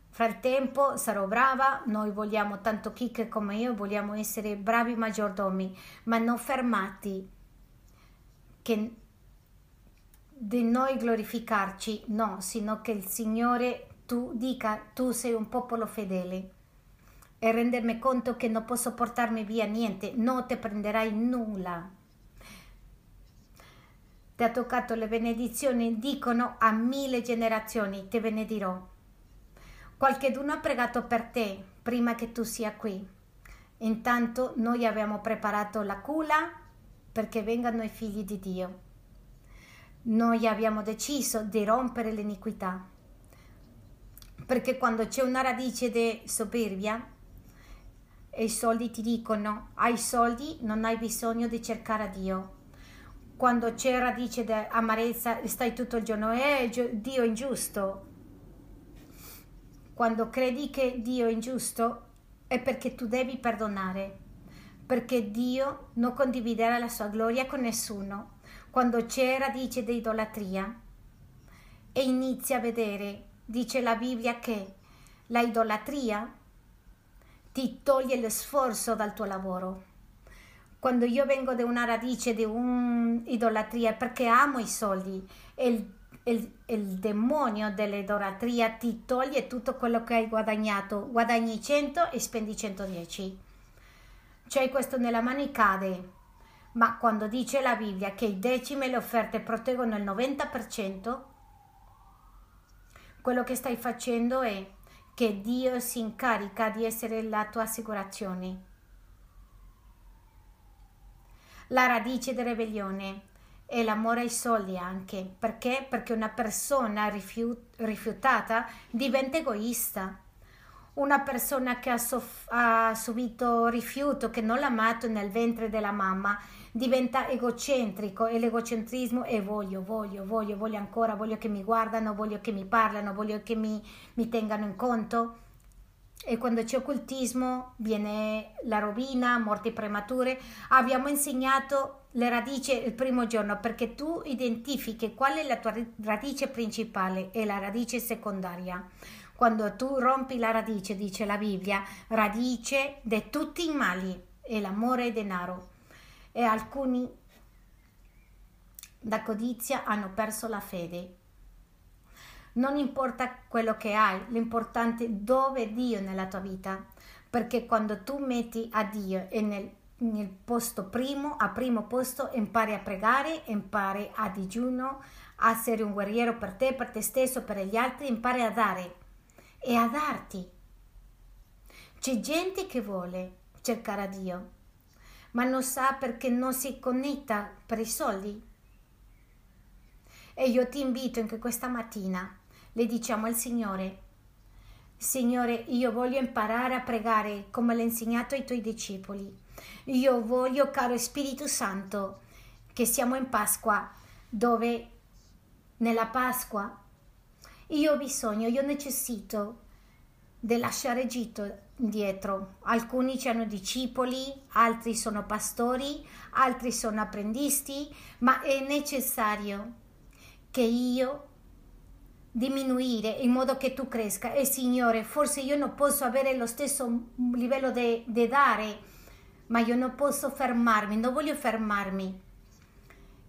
Fra il tempo sarò brava, noi vogliamo tanto Kik come io, vogliamo essere bravi maggiordomi, ma non fermati che di noi glorificarci, no, sino che il Signore tu dica tu sei un popolo fedele e rendermi conto che non posso portarmi via niente, non ti prenderai nulla ti ha toccato le benedizioni, dicono a mille generazioni, ti benedirò. Qualcheduno ha pregato per te prima che tu sia qui. Intanto noi abbiamo preparato la culla perché vengano i figli di Dio. Noi abbiamo deciso di rompere l'iniquità. Perché quando c'è una radice di soberbia e i soldi ti dicono hai soldi, non hai bisogno di cercare a Dio quando c'è radice di amarezza stai tutto il giorno, eh, Dio è ingiusto. Quando credi che Dio è ingiusto è perché tu devi perdonare, perché Dio non condividerà la sua gloria con nessuno. Quando c'è radice di idolatria e inizia a vedere, dice la Bibbia che la idolatria ti toglie lo sforzo dal tuo lavoro. Quando io vengo da una radice di un'idolatria perché amo i soldi e il, il, il demonio dell'idolatria ti toglie tutto quello che hai guadagnato. Guadagni 100 e spendi 110 c'è questo nella mano cade. Ma quando dice la Bibbia che i decimi e le offerte proteggono il 90% quello che stai facendo è che Dio si incarica di essere la tua assicurazione la radice della ribellione e l'amore ai soldi anche. Perché? Perché una persona rifiut- rifiutata diventa egoista. Una persona che ha, soff- ha subito rifiuto, che non l'ha amato nel ventre della mamma, diventa egocentrico e l'egocentrismo è voglio, voglio, voglio, voglio ancora, voglio che mi guardano, voglio che mi parlano, voglio che mi, mi tengano in conto e quando c'è occultismo viene la rovina, morti premature. Abbiamo insegnato le radici il primo giorno perché tu identifichi qual è la tua radice principale e la radice secondaria. Quando tu rompi la radice, dice la Bibbia, radice di tutti i mali è l'amore e denaro. E alcuni da codizia hanno perso la fede. Non importa quello che hai, l'importante è dove è Dio nella tua vita, perché quando tu metti a Dio e nel, nel posto primo, a primo posto, impari a pregare, impari a digiuno, a essere un guerriero per te, per te stesso, per gli altri, impari a dare e a darti. C'è gente che vuole cercare a Dio, ma non sa perché non si connetta per i soldi. E io ti invito anche questa mattina, le diciamo al Signore, Signore, io voglio imparare a pregare come l'hai insegnato ai tuoi discepoli. Io voglio, caro Spirito Santo, che siamo in Pasqua, dove nella Pasqua io ho bisogno, io necessito di lasciare Egitto indietro. Alcuni hanno discepoli, altri sono pastori, altri sono apprendisti, ma è necessario che io diminuire in modo che tu cresca. E Signore forse io non posso avere lo stesso livello di dare ma io non posso fermarmi non voglio fermarmi.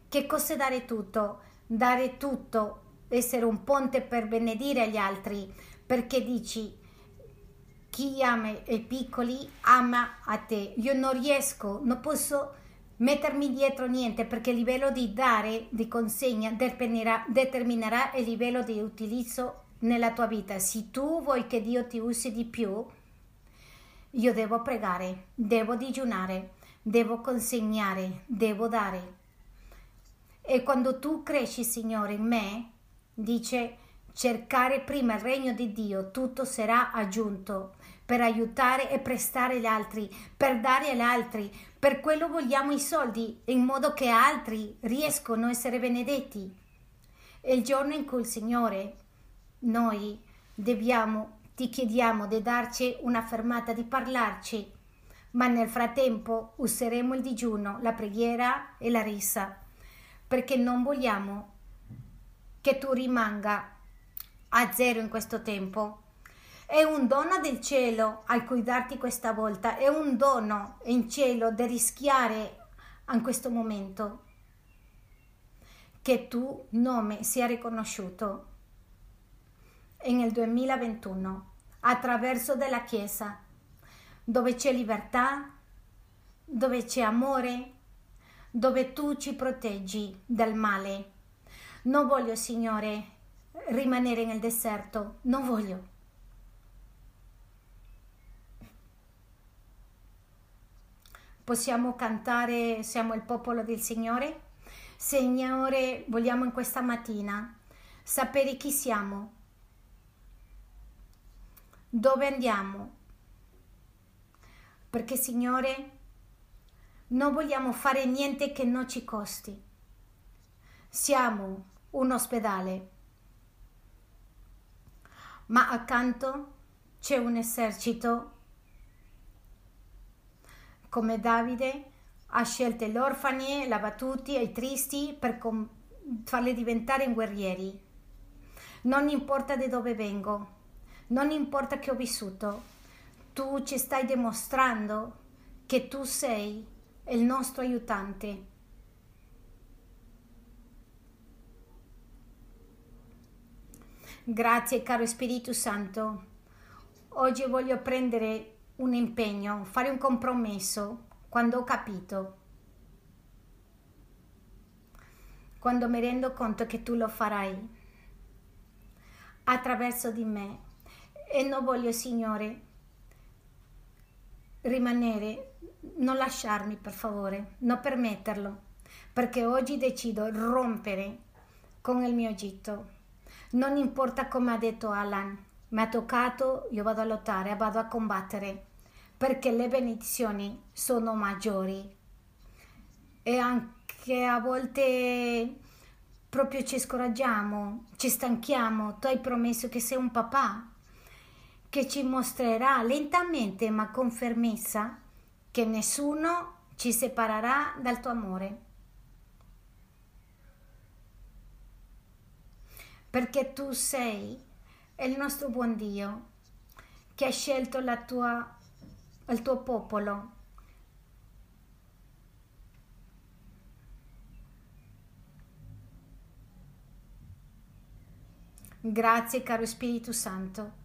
Che cos'è dare tutto? Dare tutto essere un ponte per benedire gli altri perché dici chi ama i piccoli ama a te io non riesco non posso mettermi dietro niente perché il livello di dare, di consegna determinerà, il livello di utilizzo nella tua vita. Se tu vuoi che Dio ti usi di più, io devo pregare, devo digiunare, devo consegnare, devo dare. E quando tu cresci, Signore, in me, dice cercare prima il regno di Dio, tutto sarà aggiunto per aiutare e prestare agli altri, per dare agli altri. Per quello vogliamo i soldi, in modo che altri riescono a essere benedetti. È il giorno in cui il Signore, noi dobbiamo, ti chiediamo di darci una fermata, di parlarci, ma nel frattempo useremo il digiuno, la preghiera e la risa, perché non vogliamo che tu rimanga a zero in questo tempo è un dono del cielo al cui darti questa volta, è un dono in cielo da rischiare in questo momento che tu nome sia riconosciuto nel 2021 attraverso della Chiesa dove c'è libertà, dove c'è amore, dove tu ci proteggi dal male. Non voglio, Signore, rimanere nel deserto, non voglio. Possiamo cantare Siamo il popolo del Signore? Signore, vogliamo in questa mattina sapere chi siamo, dove andiamo, perché Signore non vogliamo fare niente che non ci costi. Siamo un ospedale, ma accanto c'è un esercito come Davide ha scelto gli orfani, gli abbattuti e i tristi per com- farli diventare guerrieri. Non importa da dove vengo, non importa che ho vissuto, tu ci stai dimostrando che tu sei il nostro aiutante. Grazie caro Spirito Santo. Oggi voglio prendere un impegno, fare un compromesso quando ho capito, quando mi rendo conto che tu lo farai attraverso di me e non voglio, Signore, rimanere, non lasciarmi per favore, non permetterlo, perché oggi decido rompere con il mio Egitto. Non importa come ha detto Alan, mi ha toccato, io vado a lottare, vado a combattere, perché le benedizioni sono maggiori. E anche a volte proprio ci scoraggiamo, ci stanchiamo. Tu hai promesso che sei un papà che ci mostrerà lentamente ma con fermezza che nessuno ci separerà dal tuo amore. Perché tu sei è il nostro buon Dio che ha scelto tua, il tuo popolo. Grazie caro Spirito Santo